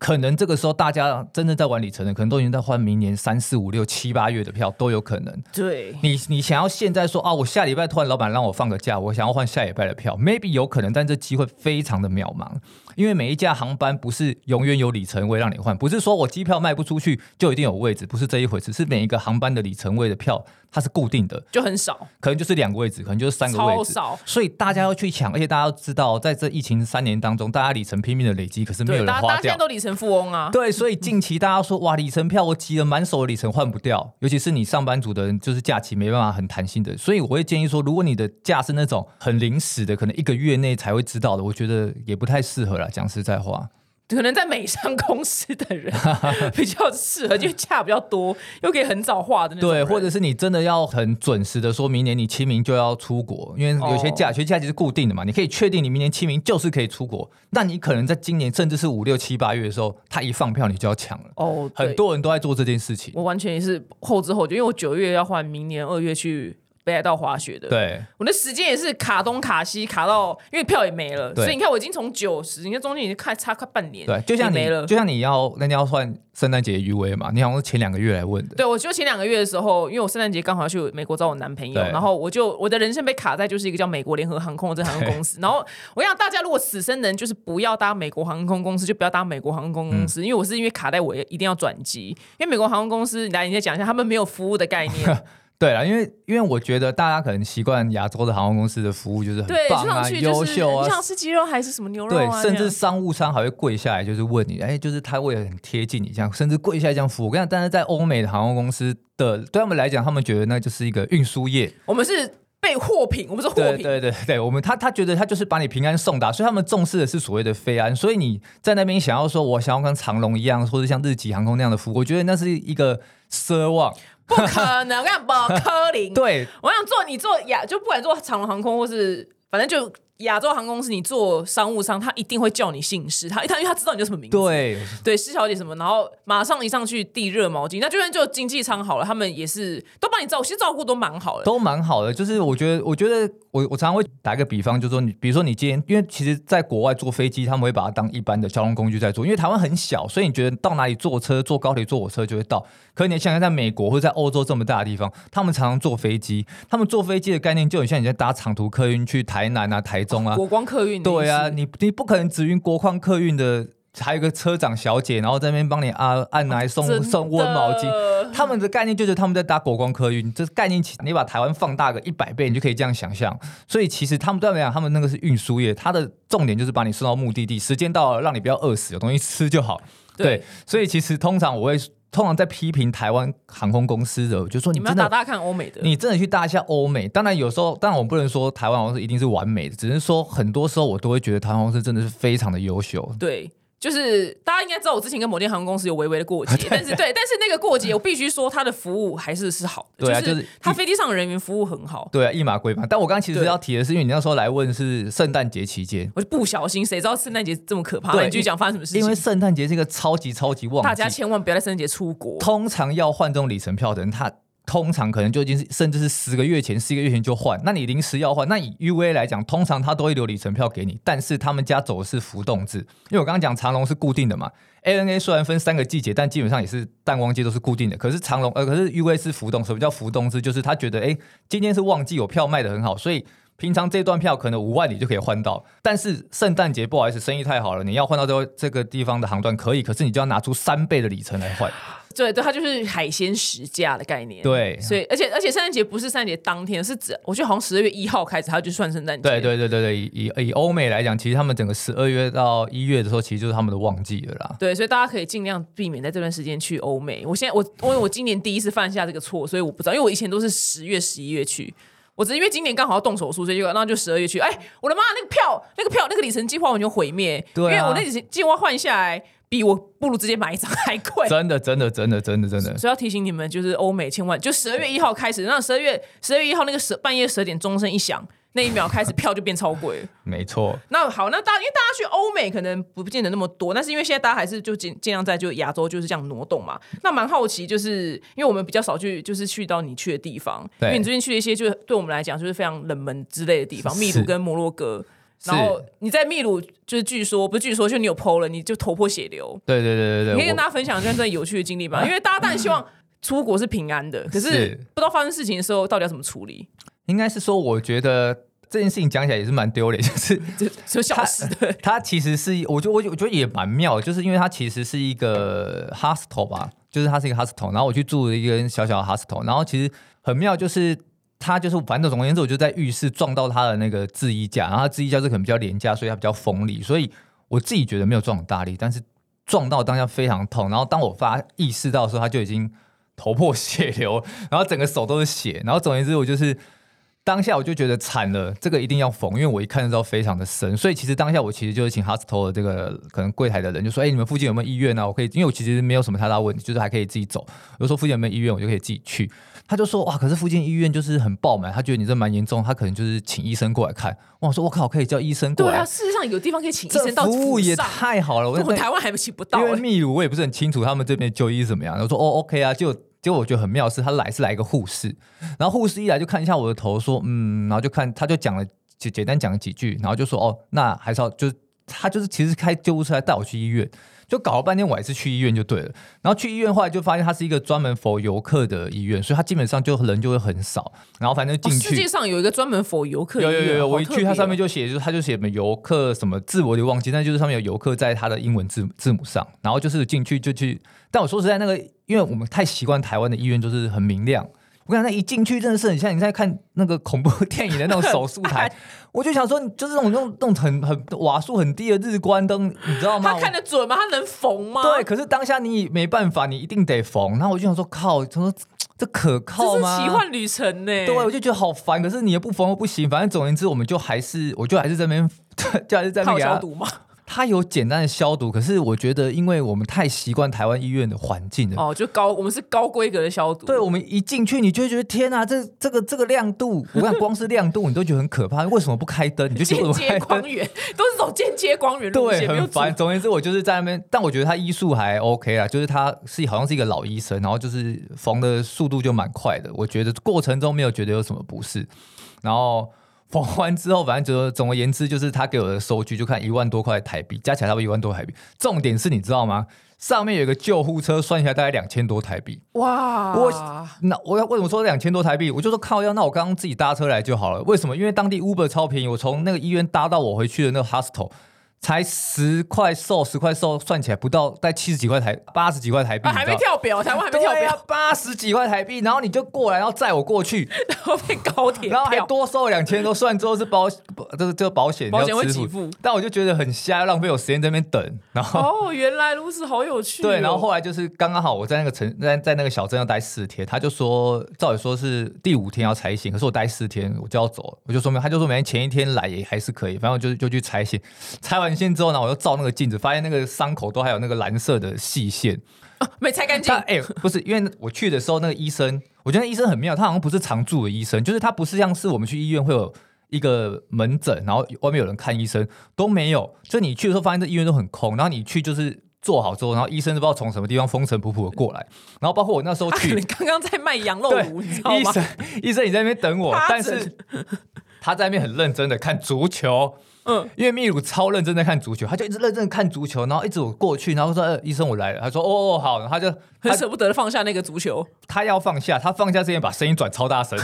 可能这个时候大家真正在玩里程的，可能都已经在换明年三四五六七八月的票都有可能。对，你你想要现在说啊，我下礼拜突然老板让我放个假，我想要换下礼拜的票，maybe 有可能，但这机会非常的渺茫，因为每一架航班不是永远有里程位让你换，不是说我机票卖不出去就一定有位置，不是这一回事，是每一个航班的里程位的票它是固定的，就很少，可能就是两个位置，可能就是三个位置，超少。所以大家要去抢，而且大家要知道，在这疫情三年当中，大家里程拼命的累积，可是没有，人花掉大家大家现在。都里程富翁啊。对，所以近期大家说哇，里程票我集了满手的里程换不掉，尤其是你上班族的人，就是假期没办法很弹性的，所以我会建议说，如果你的假是那种很临时的，可能一个月内才会知道的，我觉得也不太适合啦。讲实在话，可能在美商公司的人 比较适合，因为假比较多，又可以很早化的那种对，或者是你真的要很准时的说明年你清明就要出国，因为有些假，有些假期是固定的嘛，你可以确定你明年清明就是可以出国，那你可能在今年甚至是五六七八月的时候，他一放票你就要抢了，哦，很多人都在做这件事情。我完全也是后知后觉，因为我九月要换明年二月去北海道滑雪的。，对，我的时间也是卡东卡西，卡到因为票也没了，所以你看我已经从九十，你看中间已经快差快半年，对，就像你没了，就像你要那你要换圣诞节余威嘛，你好像是前两个月来问的。对，我就前两个月的时候，因为我圣诞节刚好要去美国找我男朋友，然后我就我的人生被卡在就是一个叫美国联合航空的这航空公司。然后我想大家如果此生能就是不要搭美国航空公司，就不要搭美国航空公嗯。司，因为我是因为卡在我一定要转机，因为美国航空公司来你再讲一下，他们没有服务的概念，对了，因为因为我觉得大家可能习惯亚洲的航空公司的服务就是很对，棒啊、优秀啊你，想吃鸡肉还是什么牛肉对啊，，甚至商务舱还会跪下来，就是问你，哎，就是他为了很贴近你这样，甚至跪下来这样服务。我跟你讲，但是在欧美的航空公司的对他们来讲，他们觉得那就是一个运输业，我们是被货品，我们是货对品，对对对，我们他他觉得他就是把你平安送达，所以他们重视的是所谓的飞安。所以你在那边想要说，我想要跟长龙一样，或者像日籍航空那样的服务，我觉得那是一个奢望。不可能，我跟你讲不可能。对我想做你做亚，就不管做长龙航空或是反正就亚洲航空公司，你做商务舱，他一定会叫你姓氏，他他因为他知道你叫什么名字，对对，施小姐什么，然后马上一上去递热毛巾。那就算就经济舱好了，他们也是都帮你照，其实照顾都蛮好的。都蛮好的。就是我觉得，我觉得我我常常会打一个比方，就是说你，比如说你今天，因为其实在国外坐飞机，他们会把它当一般的交通工具在坐，因为台湾很小，所以你觉得到哪里坐车、坐高铁、坐火车就会到。可你想想，在美国或者在欧洲这么大的地方，他们常常坐飞机，他们坐飞机的概念就很像你在搭长途客运去台南啊、台中啊。国光客运对啊，你你不可能只运国光客运的，还有一个车长小姐，然后在那边帮你啊按来送送温毛巾。他们的概念就是他们在搭国光客运，这概念其你把台湾放大个一百倍，你就可以这样想象。所以其实他们对他们讲，他们那个是运输业，它的重点就是把你送到目的地，时间到了让你不要饿死，有东西吃就好。对对，所以其实通常我会通常在批评台湾航空公司的，我就说你们要打大看欧美的，你真的去搭一下欧美，当然有时候，当然我不能说台湾航空公司一定是完美的，只是说很多时候我都会觉得台湾航空公司真的是非常的优秀。对，就是大家应该知道，我之前跟某间航空公司有微微的过节，但是对，但是那个过节我必须说，它的服务还是是好的，就对啊就是它飞机上的人员服务很好。对啊，一码归码。但我刚刚其实对要提的是，因为你那时候来问是圣诞节期间，我就不小心，谁知道圣诞节这么可怕？对那你继续讲发生什么事情？因为圣诞节是一个超级超级旺季，大家千万不要在圣诞节出国。通常要换这种里程票的人，他通常可能就已经是甚至是十个月前、十一个月前就换。那你临时要换，那以 UA 来讲，通常他都会留里程票给你，但是他们家走的是浮动制，因为我刚刚讲长龙是固定的嘛。ANA 虽然分三个季节，但基本上也是淡旺季都是固定的。可是长龙呃，可是 UA 是浮动。什么叫浮动制？就是他觉得哎，今天是旺季，有票卖的很好，所以平常这段票可能五万里就可以换到，但是圣诞节不好意思，生意太好了，你要换到这这个地方的航段可以，可是你就要拿出三倍的里程来换。对对，它就是海鲜实价的概念。对所以而且而且圣诞节不是圣诞节当天，是指我觉得好像十二月一号开始，它就算圣诞节。对对对对对，以以以欧美来讲，其实他们整个十二月到一月的时候，其实就是他们的旺季了啦。对，所以大家可以尽量避免在这段时间去欧美。我现在我因为我今年第一次犯下这个错，所以我不知道，因为我以前都是十月、十一月去。我只是因为今年刚好要动手术，所以就那就十二月去。哎，我的妈，那个票、那个票、那个里程计划完全毁灭。对啊因为我那里程计划换下来，比我不如直接买一张还贵。真的真的真的真的真的，所以要提醒你们，就是欧美千万就十二月一号开始，那十二月十二月一号那个十半夜十二点钟声一响，那一秒开始票就变超贵了。没错。那好，那大因为大家去欧美可能不见得那么多，但是因为现在大家还是就尽尽量在就亚洲就是这样挪动嘛。那蛮好奇，就是因为我们比较少去，就是去到你去的地方，因为你最近去了一些就是对我们来讲就是非常冷门之类的地方，是秘鲁跟摩洛哥。是然后你在秘鲁，就是据说不是据说，就你有 PO 了，你就头破血流。对对对对对，你可以跟大家分享一段有趣的经历吧？因为大家当然希望出国是平安的，可是是不知道发生事情的时候到底要怎么处理，应该是说，我觉得这件事情讲起来也是蛮丢脸，就是就就消失的。它其实是，我觉得我我觉得也蛮妙，就是因为它其实是一个 hostel 吧，就是它是一个 hostel，然后我去住了一个小小的 hostel，然后其实很妙，就是他就是反正总而言之，我就在浴室撞到他的那个制衣架，然后它制衣架是可能比较廉价，所以它比较锋利，所以我自己觉得没有撞很大力，但是撞到当下非常痛，然后当我发意识到的时候，他就已经头破血流，然后整个手都是血，然后总而言之，我就是。当下我就觉得惨了，这个一定要缝，因为我一看就知道非常的深，所以其实当下我其实就是请 Hostel 的这个可能柜台的人就说：“哎、你们附近有没有医院啊？我可以，因为我其实没有什么太大问题，就是还可以自己走。我就说附近有没有医院，我就可以自己去。”他就说：“哇，可是附近医院就是很爆满，他觉得你这蛮严重，他可能就是请医生过来看。”哇，我说：“我靠，可以叫医生过来？对啊，事实上有地方可以请医生到服务也太好了！”我们台湾还请不到、因为欸。秘鲁我也不是很清楚他们这边就医是怎么样。我说哦，OK 啊，就结果我觉得很妙是，他来是来一个护士，然后护士一来就看一下我的头，说嗯，然后就看他就讲了简简单讲了几句，然后就说哦，那还是要就是他就是其实开救护车来带我去医院，就搞了半天我还是去医院就对了。然后去医院后来就发现它是一个专门否游客的医院，所以它基本上就人就会很少，然后反正哦进去。世界上有一个专门否游客医院，有有有有，我一去，它上面就就写，就是它就写什么游客什么字，我就忘记，但就是上面有游客在它的英文字字母上，然后就是进去就去。但我说实在，那个因为我们太习惯台湾的医院就是很明亮，我跟你讲，那一进去真的是很像你在看那个恐怖电影的那种手术台，我就想说，就是那种那种那种很很瓦数很低的日光灯，你知道吗？他看得准吗？他能缝吗？对，可是当下你没办法，你一定得缝。然后我就想说，靠，他说这可靠这是吗？奇幻旅程呢、对，我就觉得好烦。可是你也不缝又不行，反正总而言之，我们就还是，我就还是在那边，就还是在那边给他消毒吗？它有简单的消毒，可是我觉得，因为我们太习惯台湾医院的环境了，哦，就高，我们是高规格的消毒。对，我们一进去，你就会觉得天啊，这这个这个亮度，我看光是亮度，你都觉得很可怕。为什么不开灯？你就觉得间接光源都是走间接光源路线，对，很烦。总而言之，我就是在那边，但我觉得他医术还 OK 啊，就是他是好像是一个老医生，然后就是缝的速度就蛮快的，我觉得过程中没有觉得有什么不适，然后。缝完之后，反正就总而言之，就是他给我的收据，就看一万多块台币，加起来差不多一万多台币。重点是你知道吗？上面有一个救护车，算下来大概两千多台币。哇！我那我要为什么说两千多台币？我就说靠要，那我刚刚自己搭车来就好了。为什么？因为当地 Uber 超便宜，我从那个医院搭到我回去的那个 hostel。才十块瘦，十块瘦算起来不到，在七十几块台，八十几块台币，还没跳表，台湾还没跳表，八十几块台币，然后你就过来，然后载我过去，然后被高铁，然后还多收两千多，算之后是保，这 个这个保险，保险会给付，但我就觉得很瞎，浪费我时间在那边等，然后哦，原来如此，好有趣，对，然后后来就是刚刚好，我在那个城，在在那个小镇要待四天，他就说，照理说是第五天要拆线，可是我待四天我就要走了，我就说明，他就说明天前一天来也还是可以，反正我就就去拆线，拆完线之后呢，我又照。那个镜子，发现那个伤口都还有那个蓝色的细线，没拆干净。哎，不是，因为我去的时候，那个医生，我觉得医生很妙，他好像不是常驻的医生，就是他不是像是我们去医院会有一个门诊，然后外面有人看医生都没有。就你去的时候，发现这医院都很空，然后你去就是做好之后，然后医生都不知道从什么地方风尘仆仆的过来，然后包括我那时候去，刚刚在卖羊肉炉，你知道吗？医生，医生你在那边等我，但 是他在那边很认真的看足球。嗯，因为秘鲁超认真在看足球，他就一直认真看足球，然后一直我过去，然后说：“医生，我来了。”他说：“哦哦，好。”他就很舍不得放下那个足球，他要放下，他放下之前把声音转超大声。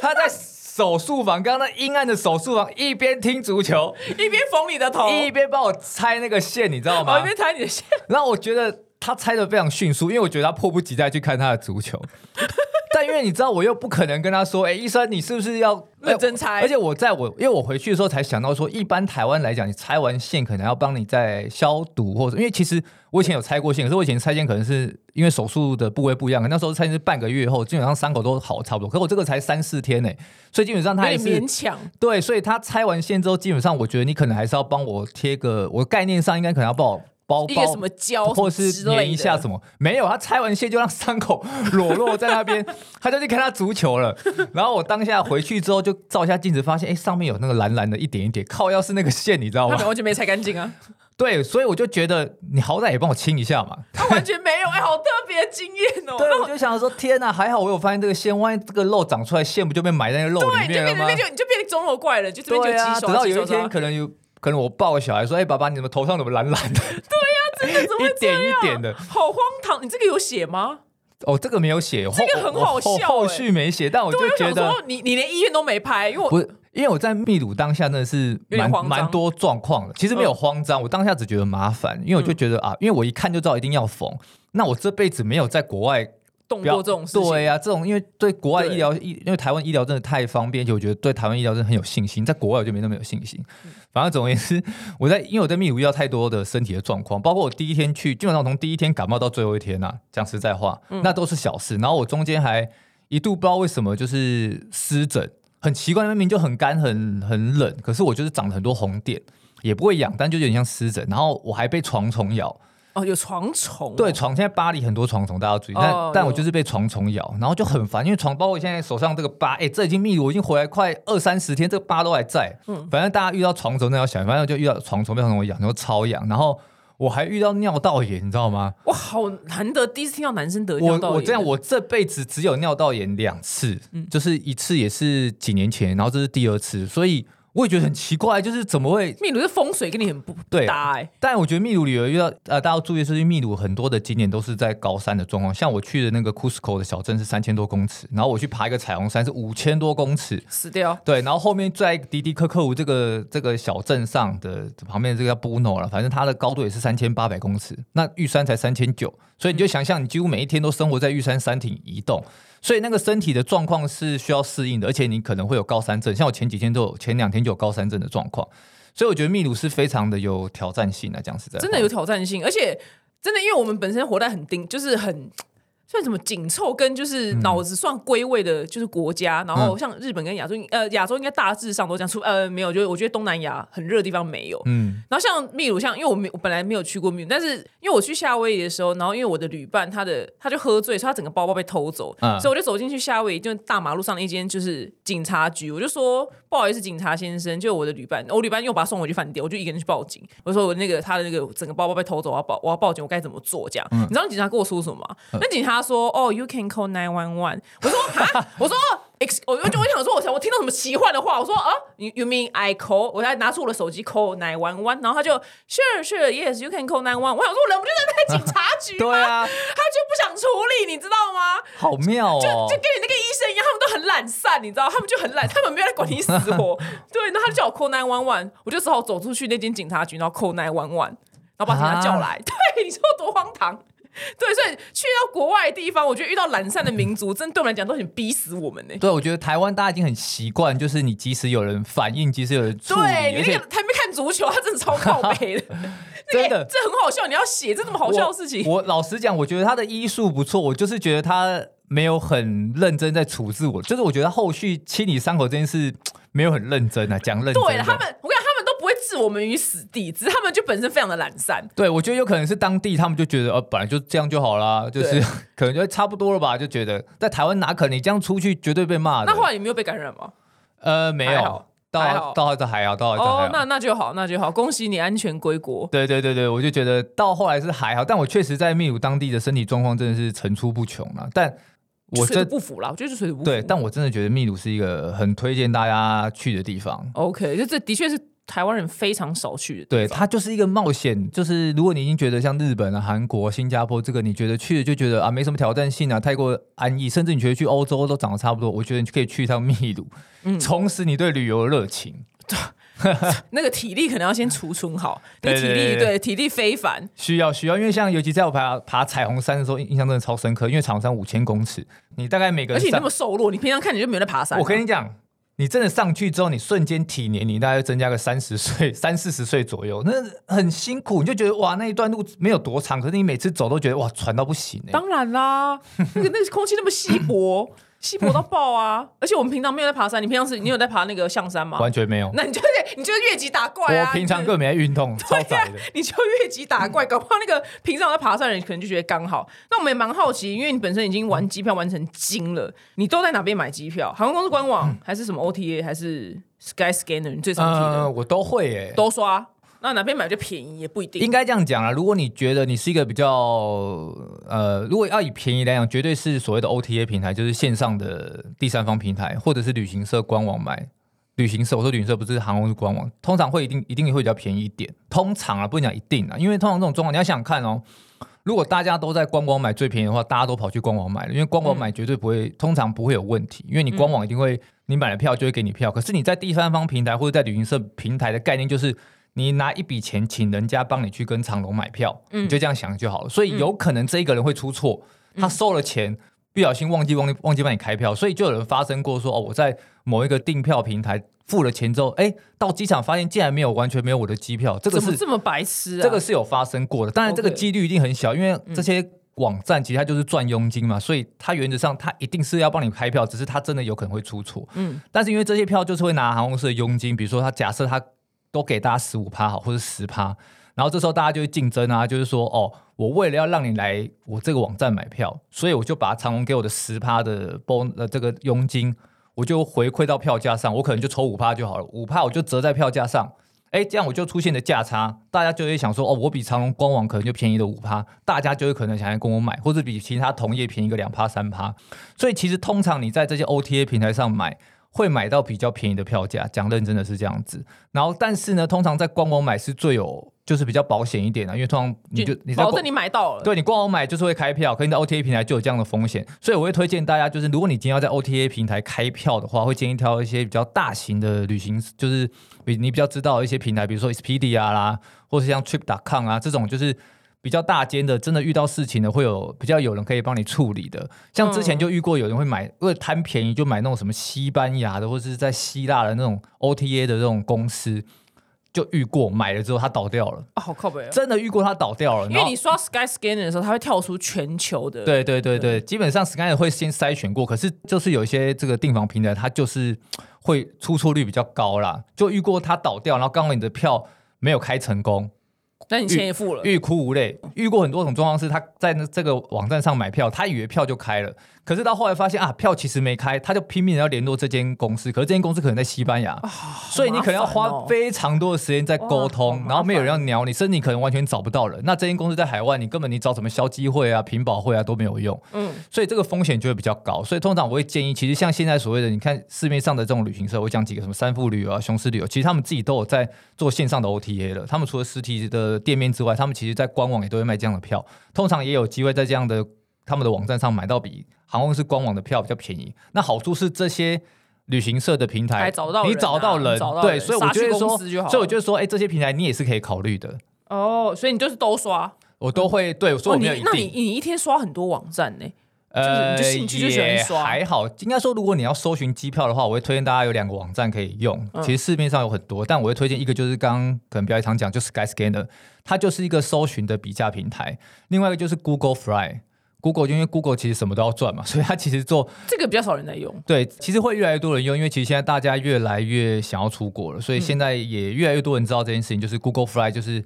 他在手术房，刚刚那阴暗的手术房，一边听足球，一边缝你的头，一边帮我拆那个线，你知道吗？一边拆你的线。然后我觉得他拆的非常迅速，因为我觉得他迫不及待去看他的足球。但因为你知道，我又不可能跟他说：“哎，医生，你是不是要认真拆？”而且我在我因为我回去的时候才想到说，一般台湾来讲，你拆完线可能要帮你再消毒，或者因为其实我以前有拆过线，可是我以前拆线可能是因为手术的部位不一样，那时候拆线是半个月后，基本上伤口都好差不多。可我这个才三四天呢，所以基本上他也是勉强。对，所以他拆完线之后，基本上我觉得你可能还是要帮我贴个，我概念上应该可能要帮我。包包什么胶，或是粘一下什么？没有，他拆完线就让伤口裸露在那边，他就去看他足球了。然后我当下回去之后就照一下镜子，发现哎，上面有那个蓝蓝的一点一点，靠，要是那个线，你知道吗？他完全没拆干净啊。对，所以我就觉得你好歹也帮我清一下嘛。他完全没有，哎，好特别经验哦。对，我就想说，天哪，还好我有发现这个线，万一这个肉长出来，线不就被埋在那个肉里面了吗？就就你就变成中楼怪了，就这边就积手。等到有一天，可能有可能我抱个小孩说，哎，爸爸，你怎么头上怎么蓝蓝的？一点一点的，好荒唐！你这个有写吗？哦，这个没有写，这个很好笑。后续没写，但我就觉得你你连医院都没拍，因为我不是因为我在秘鲁当下真的是蛮蛮多状况的。其实没有慌张，我当下只觉得麻烦，因为我就觉得啊，因为我一看就知道一定要缝。那我这辈子没有在国外。动过这种事情，对呀，这种因为对国外医疗医，因为台湾医疗真的太方便，而且我觉得对台湾医疗真的很有信心。在国外我就没那么有信心。反正总而言之，我在因为我在秘鲁遇到太多的身体的状况，包括我第一天去，基本上从第一天感冒到最后一天呐，讲实在话，那都是小事。然后我中间还一度不知道为什么就是湿疹，很奇怪，明明就很干很很冷，可是我就是长了很多红点，也不会痒，但就有点像湿疹。然后我还被床虫咬。哦，有床虫。对，床现在巴黎很多床虫，大家要注意。但但我就是被床虫咬，然后就很烦，因为床包括现在手上这个疤，哎，这已经密鲁，我已经回来快二三十天，这个疤都还在。嗯，反正大家遇到床虫那要小心，反正就遇到床虫被床虫痒，然后超痒，然后我还遇到尿道炎，你知道吗？我，好难得，第一次听到男生得尿道炎。我我这样，我这辈子只有尿道炎两次，就是一次也是几年前，然后这是第二次，所以。我也觉得很奇怪，就是怎么会秘鲁的风水跟你很不搭哎？但我觉得秘鲁旅游遇到呃，大家要注意的是，秘鲁很多的景点都是在高山的状况。像我去的那个 Cusco 的小镇是三千多公尺，然后我去爬一个彩虹山是五千多公尺，死掉。对，然后后面在迪迪科克湖这个这个小镇上的旁边这个叫 Buno 了，反正它的高度也是三千八百公尺，那玉山才三千九，所以你就想象你几乎每一天都生活在玉山山顶移动。所以那个身体的状况是需要适应的，而且你可能会有高山症，像我前几天都有，前两天就有高山症的状况。所以我觉得秘鲁是非常的有挑战性的，这样是在真的有挑战性，而且真的因为我们本身活在很丁，就是很算什么紧凑跟就是脑子算归位的，就是国家。然后像日本跟亚洲，呃，亚洲应该大致上都这样出，呃，没有，就我觉得东南亚很热的地方没有。嗯，然后像秘鲁，像因为我没我本来没有去过秘鲁，但是因为我去夏威夷的时候，然后因为我的旅伴他的他就喝醉，所以他整个包包被偷走，所以我就走进去夏威夷，就大马路上的一间就是警察局，我就说不好意思，警察先生，就我的旅伴，我旅伴又把他送回去饭店，我就一个人去报警，我说我那个他的那个整个包包被偷走，我要报我要报警，我该怎么做？这样，你知道警察跟我说什么吗？那警察说，哦，You can call nine one one。我说啊，我说，ex，我就我想说，我想我听到什么奇幻的话，我说啊，You you mean I call？我才拿出我的手机 call nine one one，然后他就 Sure sure yes you can call nine one。我想说，我人不就在那警察局吗？对啊，他就不想处理，你知道吗？好妙哦，就就跟你那个医生一样，他们都很懒散，你知道，他们就很懒，他们没有在管你死活。对，那他就叫我 call nine one one，我就只好走出去那间警察局，然后 call nine one one，然后把警察叫来。对，你说多荒唐。对，所以去到国外的地方，我觉得遇到懒散的民族，真对我们来讲都很逼死我们呢。对，我觉得台湾大家已经很习惯，就是你即使有人反应，即使有人对，你那个还没看足球，他真的超靠 背的，真的，这很好笑。你要写这这么好笑的事情，我老实讲，我觉得他的医术不错，我就是觉得他没有很认真在处置我，就是我觉得后续清理伤口这件事没有很认真啊，讲认真。对他们，我们于死地，只是他们就本身非常的懒散。对，我觉得有可能是当地他们就觉得，呃，本来就这样就好啦，就是 可能就差不多了吧，就觉得在台湾哪可能你这样出去绝对被骂。那后来你没有被感染吗？呃，没有，到到这还好，到这还好。那那就好，那就好，恭喜你安全归国。对对对对，我就觉得到后来是还好，但我确实在秘鲁当地的身体状况真的是层出不穷了。但我真不服啦，我觉得是水土不服。对，但我真的觉得秘鲁是一个很推荐大家去的地方。OK，就这的确是。台湾人非常少去的，对它就是一个冒险。就是如果你已经觉得像日本啊、韩国、新加坡这个，你觉得去了就觉得啊没什么挑战性啊，太过安逸，甚至你觉得去欧洲都长得差不多，我觉得你可以去一趟秘鲁，重拾你对旅游的热情。那个体力可能要先储存好，那体力对体力非凡，需要需要。因为像尤其在我爬爬彩虹山的时候，印象真的超深刻。因为彩虹山五千公尺，你大概每个而且你那么瘦弱，你平常看你就没有在爬山。我跟你讲。你真的上去之后，你瞬间体年龄大概增加个三十岁、三四十岁左右，那很辛苦，你就觉得哇，那一段路没有多长，可是你每次走都觉得哇，喘到不行欸。当然啦，那个那个空气那么稀薄。稀薄到爆啊！而且我们平常没有在爬山，你平常是你有在爬那个象山吗？完全没有。那你就你就是越级打怪啊！我平常根本没在运动，超窄的。你就越级打怪，搞不好那个 平常在爬山的人可能就觉得刚好。那我们也蛮好奇，因为你本身已经玩机票玩成精了，你都在哪边买机票？航空公司官网还是什么 OTA 还是 Sky Scanner？你最常提的，我都会诶，都刷。那哪边买就便宜也不一定，应该这样讲啊。如果你觉得你是一个比较呃，如果要以便宜来讲，绝对是所谓的 OTA 平台，就是线上的第三方平台，或者是旅行社官网买。旅行社，我说旅行社不是航空是官网，通常会一定一定会比较便宜一点。通常啊，不能讲一定啊，因为通常这种状况，你要想看哦。如果大家都在官网买最便宜的话，大家都跑去官网买了，因为官网买绝对不会，通常不会有问题，因为你官网一定会，你买了票就会给你票。可是你在第三方平台或者在旅行社平台的概念就是。你拿一笔钱请人家帮你去跟长龙买票，你就这样想就好了。所以有可能这一个人会出错，他收了钱，不小心忘记忘记忘记帮你开票，所以就有人发生过说哦，我在某一个订票平台付了钱之后，哎，到机场发现竟然没有完全没有我的机票，这个是这么白痴？这个是有发生过的，当然这个几率一定很小，因为这些网站其实它就是赚佣金嘛，所以它原则上它一定是要帮你开票，只是它真的有可能会出错。嗯，但是因为这些票就是会拿航空公司的佣金，比如说他假设他。都给大家十五趴好，或者十趴，然后这时候大家就会竞争啊，就是说，哦，我为了要让你来我这个网站买票，所以我就把长隆给我的十趴的包呃这个佣金，我就回馈到票价上，我可能就抽五趴就好了，五趴我就折在票价上，哎，这样我就出现的价差，大家就会想说，哦，我比长隆官网可能就便宜了五趴，大家就会可能想要跟我买，或者比其他同业便宜个两趴三趴，所以其实通常你在这些 OTA 平台上买。会买到比较便宜的票价，讲认真的是这样子。然后，但是呢，通常在官网买是最有，就是比较保险一点的，因为通常你就你保证你买到了，对你官网买就是会开票，可你在 OTA 平台就有这样的风险。所以我会推荐大家，就是如果你今天要在 OTA 平台开票的话，会建议挑一些比较大型的旅行，就是比你比较知道一些平台，比如说 Expedia 啦，或是像 Trip.com 啊这种，就是。比较大间的，真的遇到事情的，会有比较有人可以帮你处理的。像之前就遇过有人会买，为了贪便宜就买那种什么西班牙的，或者是在希腊的那种 OTA 的这种公司，就遇过买了之后它倒掉了，啊，好靠北哦。真的遇过它倒掉了。因为你刷 Sky Scanner 的时候，它会跳出全球的。，对对对对，基本上 Sky 会先筛选过，可是就是有一些这个订房平台，它就是会出错率比较高啦，就遇过它倒掉，然后刚好你的票没有开成功，那你钱也付了。欲哭无泪。遇过很多种状况是，他在那这个网站上买票，他以为票就开了，可是到后来发现啊，票其实没开，他就拼命的要联络这间公司，可是这间公司可能在西班牙，所以你可能要花非常多的时间在沟通，然后没有人要鸟你，甚至你可能完全找不到人。那这间公司在海外，你根本你找什么消基会啊、屏保会啊都没有用，嗯，所以这个风险就会比较高。所以通常我会建议，其实像现在所谓的，你看市面上的这种旅行社，我讲几个什么三富旅游啊、雄狮旅游，其实他们自己都有在做线上的 OTA 了。他们除了实体的店面之外，他们其实在官网也都会卖这样的票，通常也有机会在这样的他们的网站上买到比航空公司官网的票比较便宜。那好处是这些。旅行社的平台，找到啊你找到人，对，找到人所以我觉得说，所以我就说，哎、这些平台你也是可以考虑的，哦，所以你就是都刷。我都会对，所以哦，我没有一你那你。你一天刷很多网站呢？呃，你就兴趣就喜欢也刷还好。应该说，如果你要搜寻机票的话，我会推荐大家有两个网站可以用。嗯其实市面上有很多，但我会推荐一个，就是刚刚可能表演常讲，就是 Skyscanner，它就是一个搜寻的比价平台。另外一个就是 Google Fly。Google 就因为 Google 其实什么都要赚嘛，所以它其实做这个比较少人在用。对，其实会越来越多人用，因为其实现在大家越来越想要出国了，嗯所以现在也越来越多人知道这件事情，就是 Google Fly，就是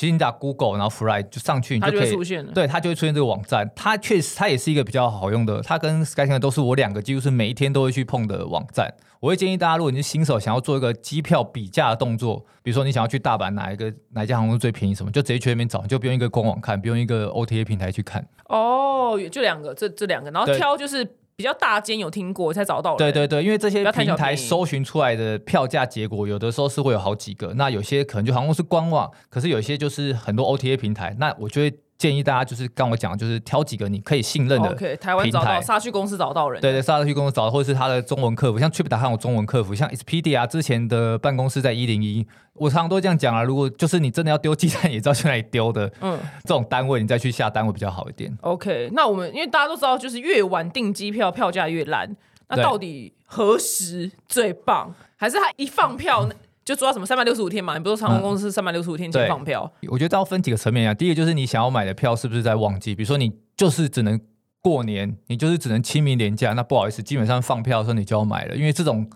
其实你打 Google 然后 Fly 就上去，你它就就可以会出现了。对，它就会出现这个网站。它确实，它也是一个比较好用的。它跟 Skyscanner 都是我两个几乎是每一天都会去碰的网站。我会建议大家，如果你是新手，想要做一个机票比价的动作，比如说你想要去大阪哪一个哪一家航空最便宜什么，就直接去那边找，你就不用一个官网看，不用一个 OTA 平台去看。哦，就两个，这这两个，然后挑就是比较大间有听过才找到人。对对对，因为这些平台搜寻出来的票价结果，有的时候是会有好几个，那有些可能就航空公司官网，可是有些就是很多 OTA 平台，那我就会建议大家就是刚我讲，就是挑几个你可以信任的 OK，台湾找到，沙区公司找到人。对对，沙特去公司找的，或者是他的中文客服，像 TripAdvisor 有中文客服，像 Expedia 之前的办公室在一零一，我常常都这样讲啊。如果就是你真的要丢鸡蛋，也知道去哪里丢的，嗯这种单位你再去下单会比较好一点。，OK，那我们因为大家都知道，就是越晚订机票，票价越烂。那到底何时最棒？还是他一放票 就做到什么三百六十五天嘛？你不是说航空公司三百六十五天前对放票？我觉得要分几个层面啊。第一个就是你想要买的票是不是在旺季，比如说你就是只能过年，你就是只能清明年假，那不好意思，基本上放票的时候你就要买了，因为这种。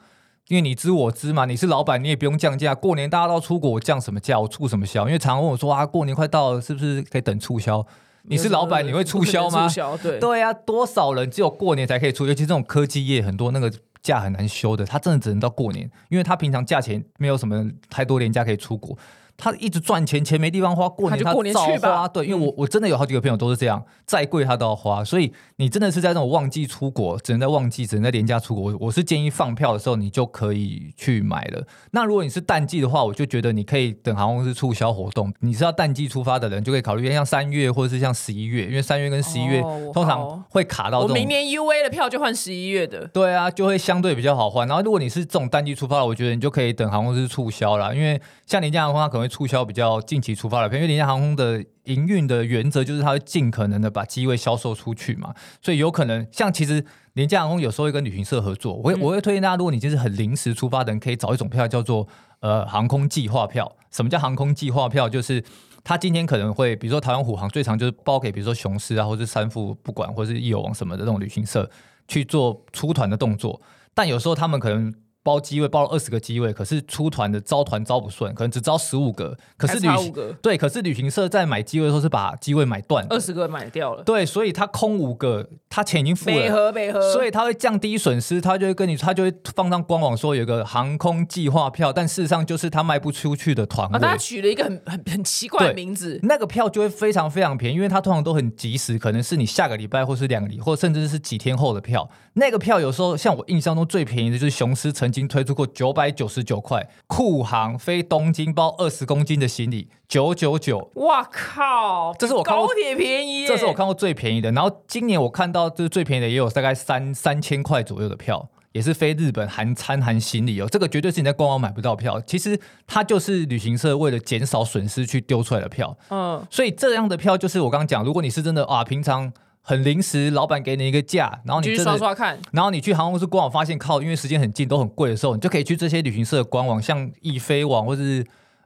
因为你知我知嘛，你是老板，你也不用降价。过年大家都出国，我降什么价？我促什么销？因为常常问我说啊，过年快到了，是不是可以等促销？你是老板，你会促销吗促？销对。对啊、多少人只有过年才可以促？尤其这种科技业，很多那个假很难休的，他真的只能到过年，因为他平常价钱没有什么太多年假可以出国。他一直赚钱，钱没地方花，过年他就过年照去吧花。对，因为嗯我我真的有好几个朋友都是这样，再贵他都要花。所以你真的是在那种旺季出国，只能在旺季，只能在廉价出国。我我是建议放票的时候，你就可以去买了。那如果你是淡季的话，我就觉得你可以等航空公司促销活动。你是要淡季出发的人，就可以考虑像三月或者是像十一月，因为三月跟十一月哦通常会卡到我明年 UA 的票就换十一月的。对啊，就会相对比较好换。然后如果你是这种淡季出发的，我觉得你就可以等航空公司促销啦，因为像廉价航空它可能会促销比较近期出发的票，因为廉价航空的营运的原则就是它会尽可能的把机位销售出去嘛，所以有可能像其实廉价航空有时候会跟旅行社合作，我会、我会推荐大家，如果你就是很临时出发的人，可以找一种票叫做呃航空计划票。什么叫航空计划票？就是他今天可能会，比如说台湾虎航最常就是包给比如说雄狮啊，或者是三富不管，或者是易友网什么的这种旅行社去做出团的动作，但有时候他们可能。包机位包了二十个机位，可是出团的招团招不顺，可能只招十五个。可是旅行对，可是旅行社在买机位的时候是把机位买断二十个买掉了，对，所以他空五个，他钱已经付北了，河北河，所以他会降低损失，他就会跟你，他就会放上官网说有个航空计划票，但事实上就是他卖不出去的团啊，位。大家取了一个很很很奇怪的名字，那个票就会非常非常便宜，因为他通常都很及时，可能是你下个礼拜或是两个礼，或甚至是几天后的票。那个票有时候像我印象中最便宜的就是雄狮曾经推出过九百九十九块，酷航飞东京包二十公斤的行李九九九，哇靠，这是我看过高铁便宜耶，这是我看过最便宜的。然后今年我看到就是最便宜的也有大概三三千块左右的票。也是飞日本含餐含行李哦，这个绝对是你在官网买不到票。其实它就是旅行社为了减少损失去丢出来的票。嗯，所以这样的票就是我刚刚讲，如果你是真的啊，平常很临时，老板给你一个价，然后你去刷刷看，然后你去航空公司官网发现靠，因为时间很近，都很贵的时候，你就可以去这些旅行社的官网，像易飞网或是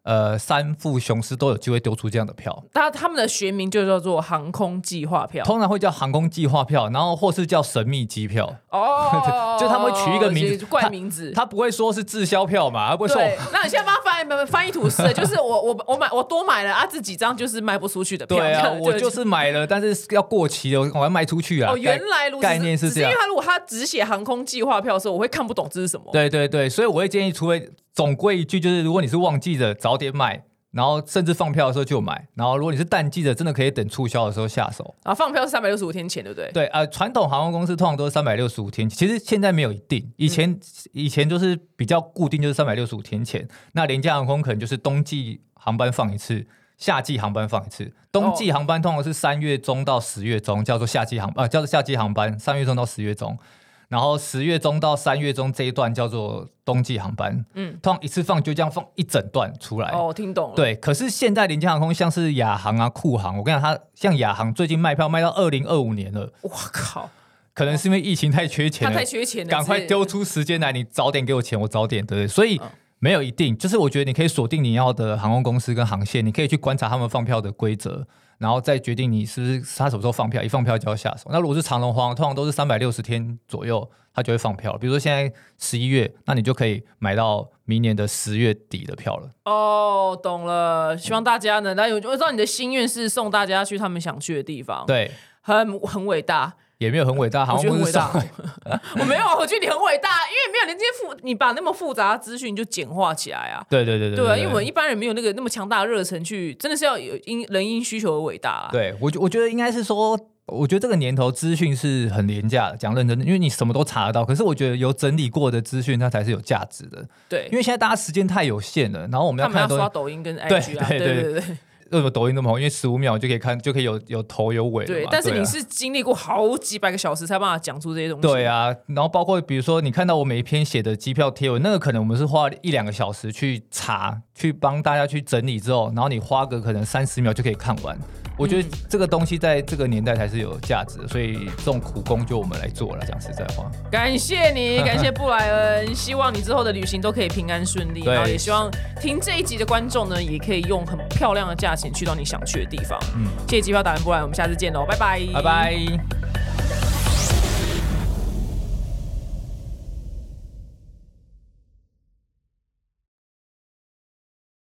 呃三副雄狮都有机会丢出这样的票。那他们的学名就叫做航空计划票。通常会叫航空计划票，然后或是叫神秘机票。哦，就他们会取一个名字怪名字，他不会说是滞销票嘛，他不会说。那你现在帮他翻译翻译吐司，就是我我我买我多买了啊，这几张就是卖不出去的票。对啊，我就是买了，但是要过期了，我要卖出去啊。哦，原来如此，概念是这样。因为他如果他只写航空计划票的时候，我会看不懂这是什么。对对对，所以我会建议，除非总归一句，就是如果你是旺季的，早点买。然后甚至放票的时候就买，然后如果你是淡季的，真的可以等促销的时候下手。啊，放票是三百六十五天前，对不对？对，呃，传统航空公司通常都是三百六十五天，其实现在没有一定，以前以前就是比较固定，就是三百六十五天前。那廉价航空可能就是冬季航班放一次，夏季航班放一次。冬季航班通常是三月中到十月中，叫做夏季航啊，叫做夏季航班，三月中到十月中。然后十月中到三月中这一段叫做冬季航班，嗯，通常一次放就这样放一整段出来。哦，听懂了。对，可是现在廉价航空像是亚航啊、酷航，我跟你讲，它像亚航最近卖票卖到二零二五年了。我靠，可能是因为疫情太缺钱了，太缺钱了，赶快丢出时间来，你早点给我钱，我早点，对不对？所以没有一定，就是我觉得你可以锁定你要的航空公司跟航线，你可以去观察他们放票的规则。然后再决定你是不是他什么时候放票，一放票就要下手。那如果是长龙、黄，通常都是三百六十天左右，他就会放票。比如说现在十一月，那你就可以买到明年的十月底的票了。哦，懂了。希望大家呢，那有我知道你的心愿是送大家去他们想去的地方，对，很很伟大。也没有很伟大，好像很伟大。我没有，我觉得你很伟大，因为没有连这些复，你把那么复杂的资讯就简化起来啊。对对对对，对因为我们一般人没有那个那么强大的热忱去，真的是要有因人因需求而伟大啊。对我，我觉得应该是说，我觉得这个年头资讯是很廉价的，讲认真的，因为你什么都查得到。可是我觉得有整理过的资讯，它才是有价值的。对，因为现在大家时间太有限了，然后我们要看刷抖音跟 IG 啊，对对对对。为什么抖音那么红？因为十五秒就可以看，就可以有有头有尾。对，但是你是经历过好几百个小时才办法讲出这些东西。对啊，然后包括比如说你看到我每一篇写的机票贴文，那个可能我们是花一两个小时去查，去帮大家去整理之后，然后你花个可能三十秒就可以看完。我觉得这个东西在这个年代才是有价值的，所以这种苦工就我们来做了。讲实在话，感谢你，感谢布莱恩，希望你之后的旅行都可以平安顺利。然后也希望听这一集的观众呢，也可以用很漂亮的价钱去到你想去的地方。嗯，谢谢机票达人布莱，我们下次见喽，拜拜，拜拜。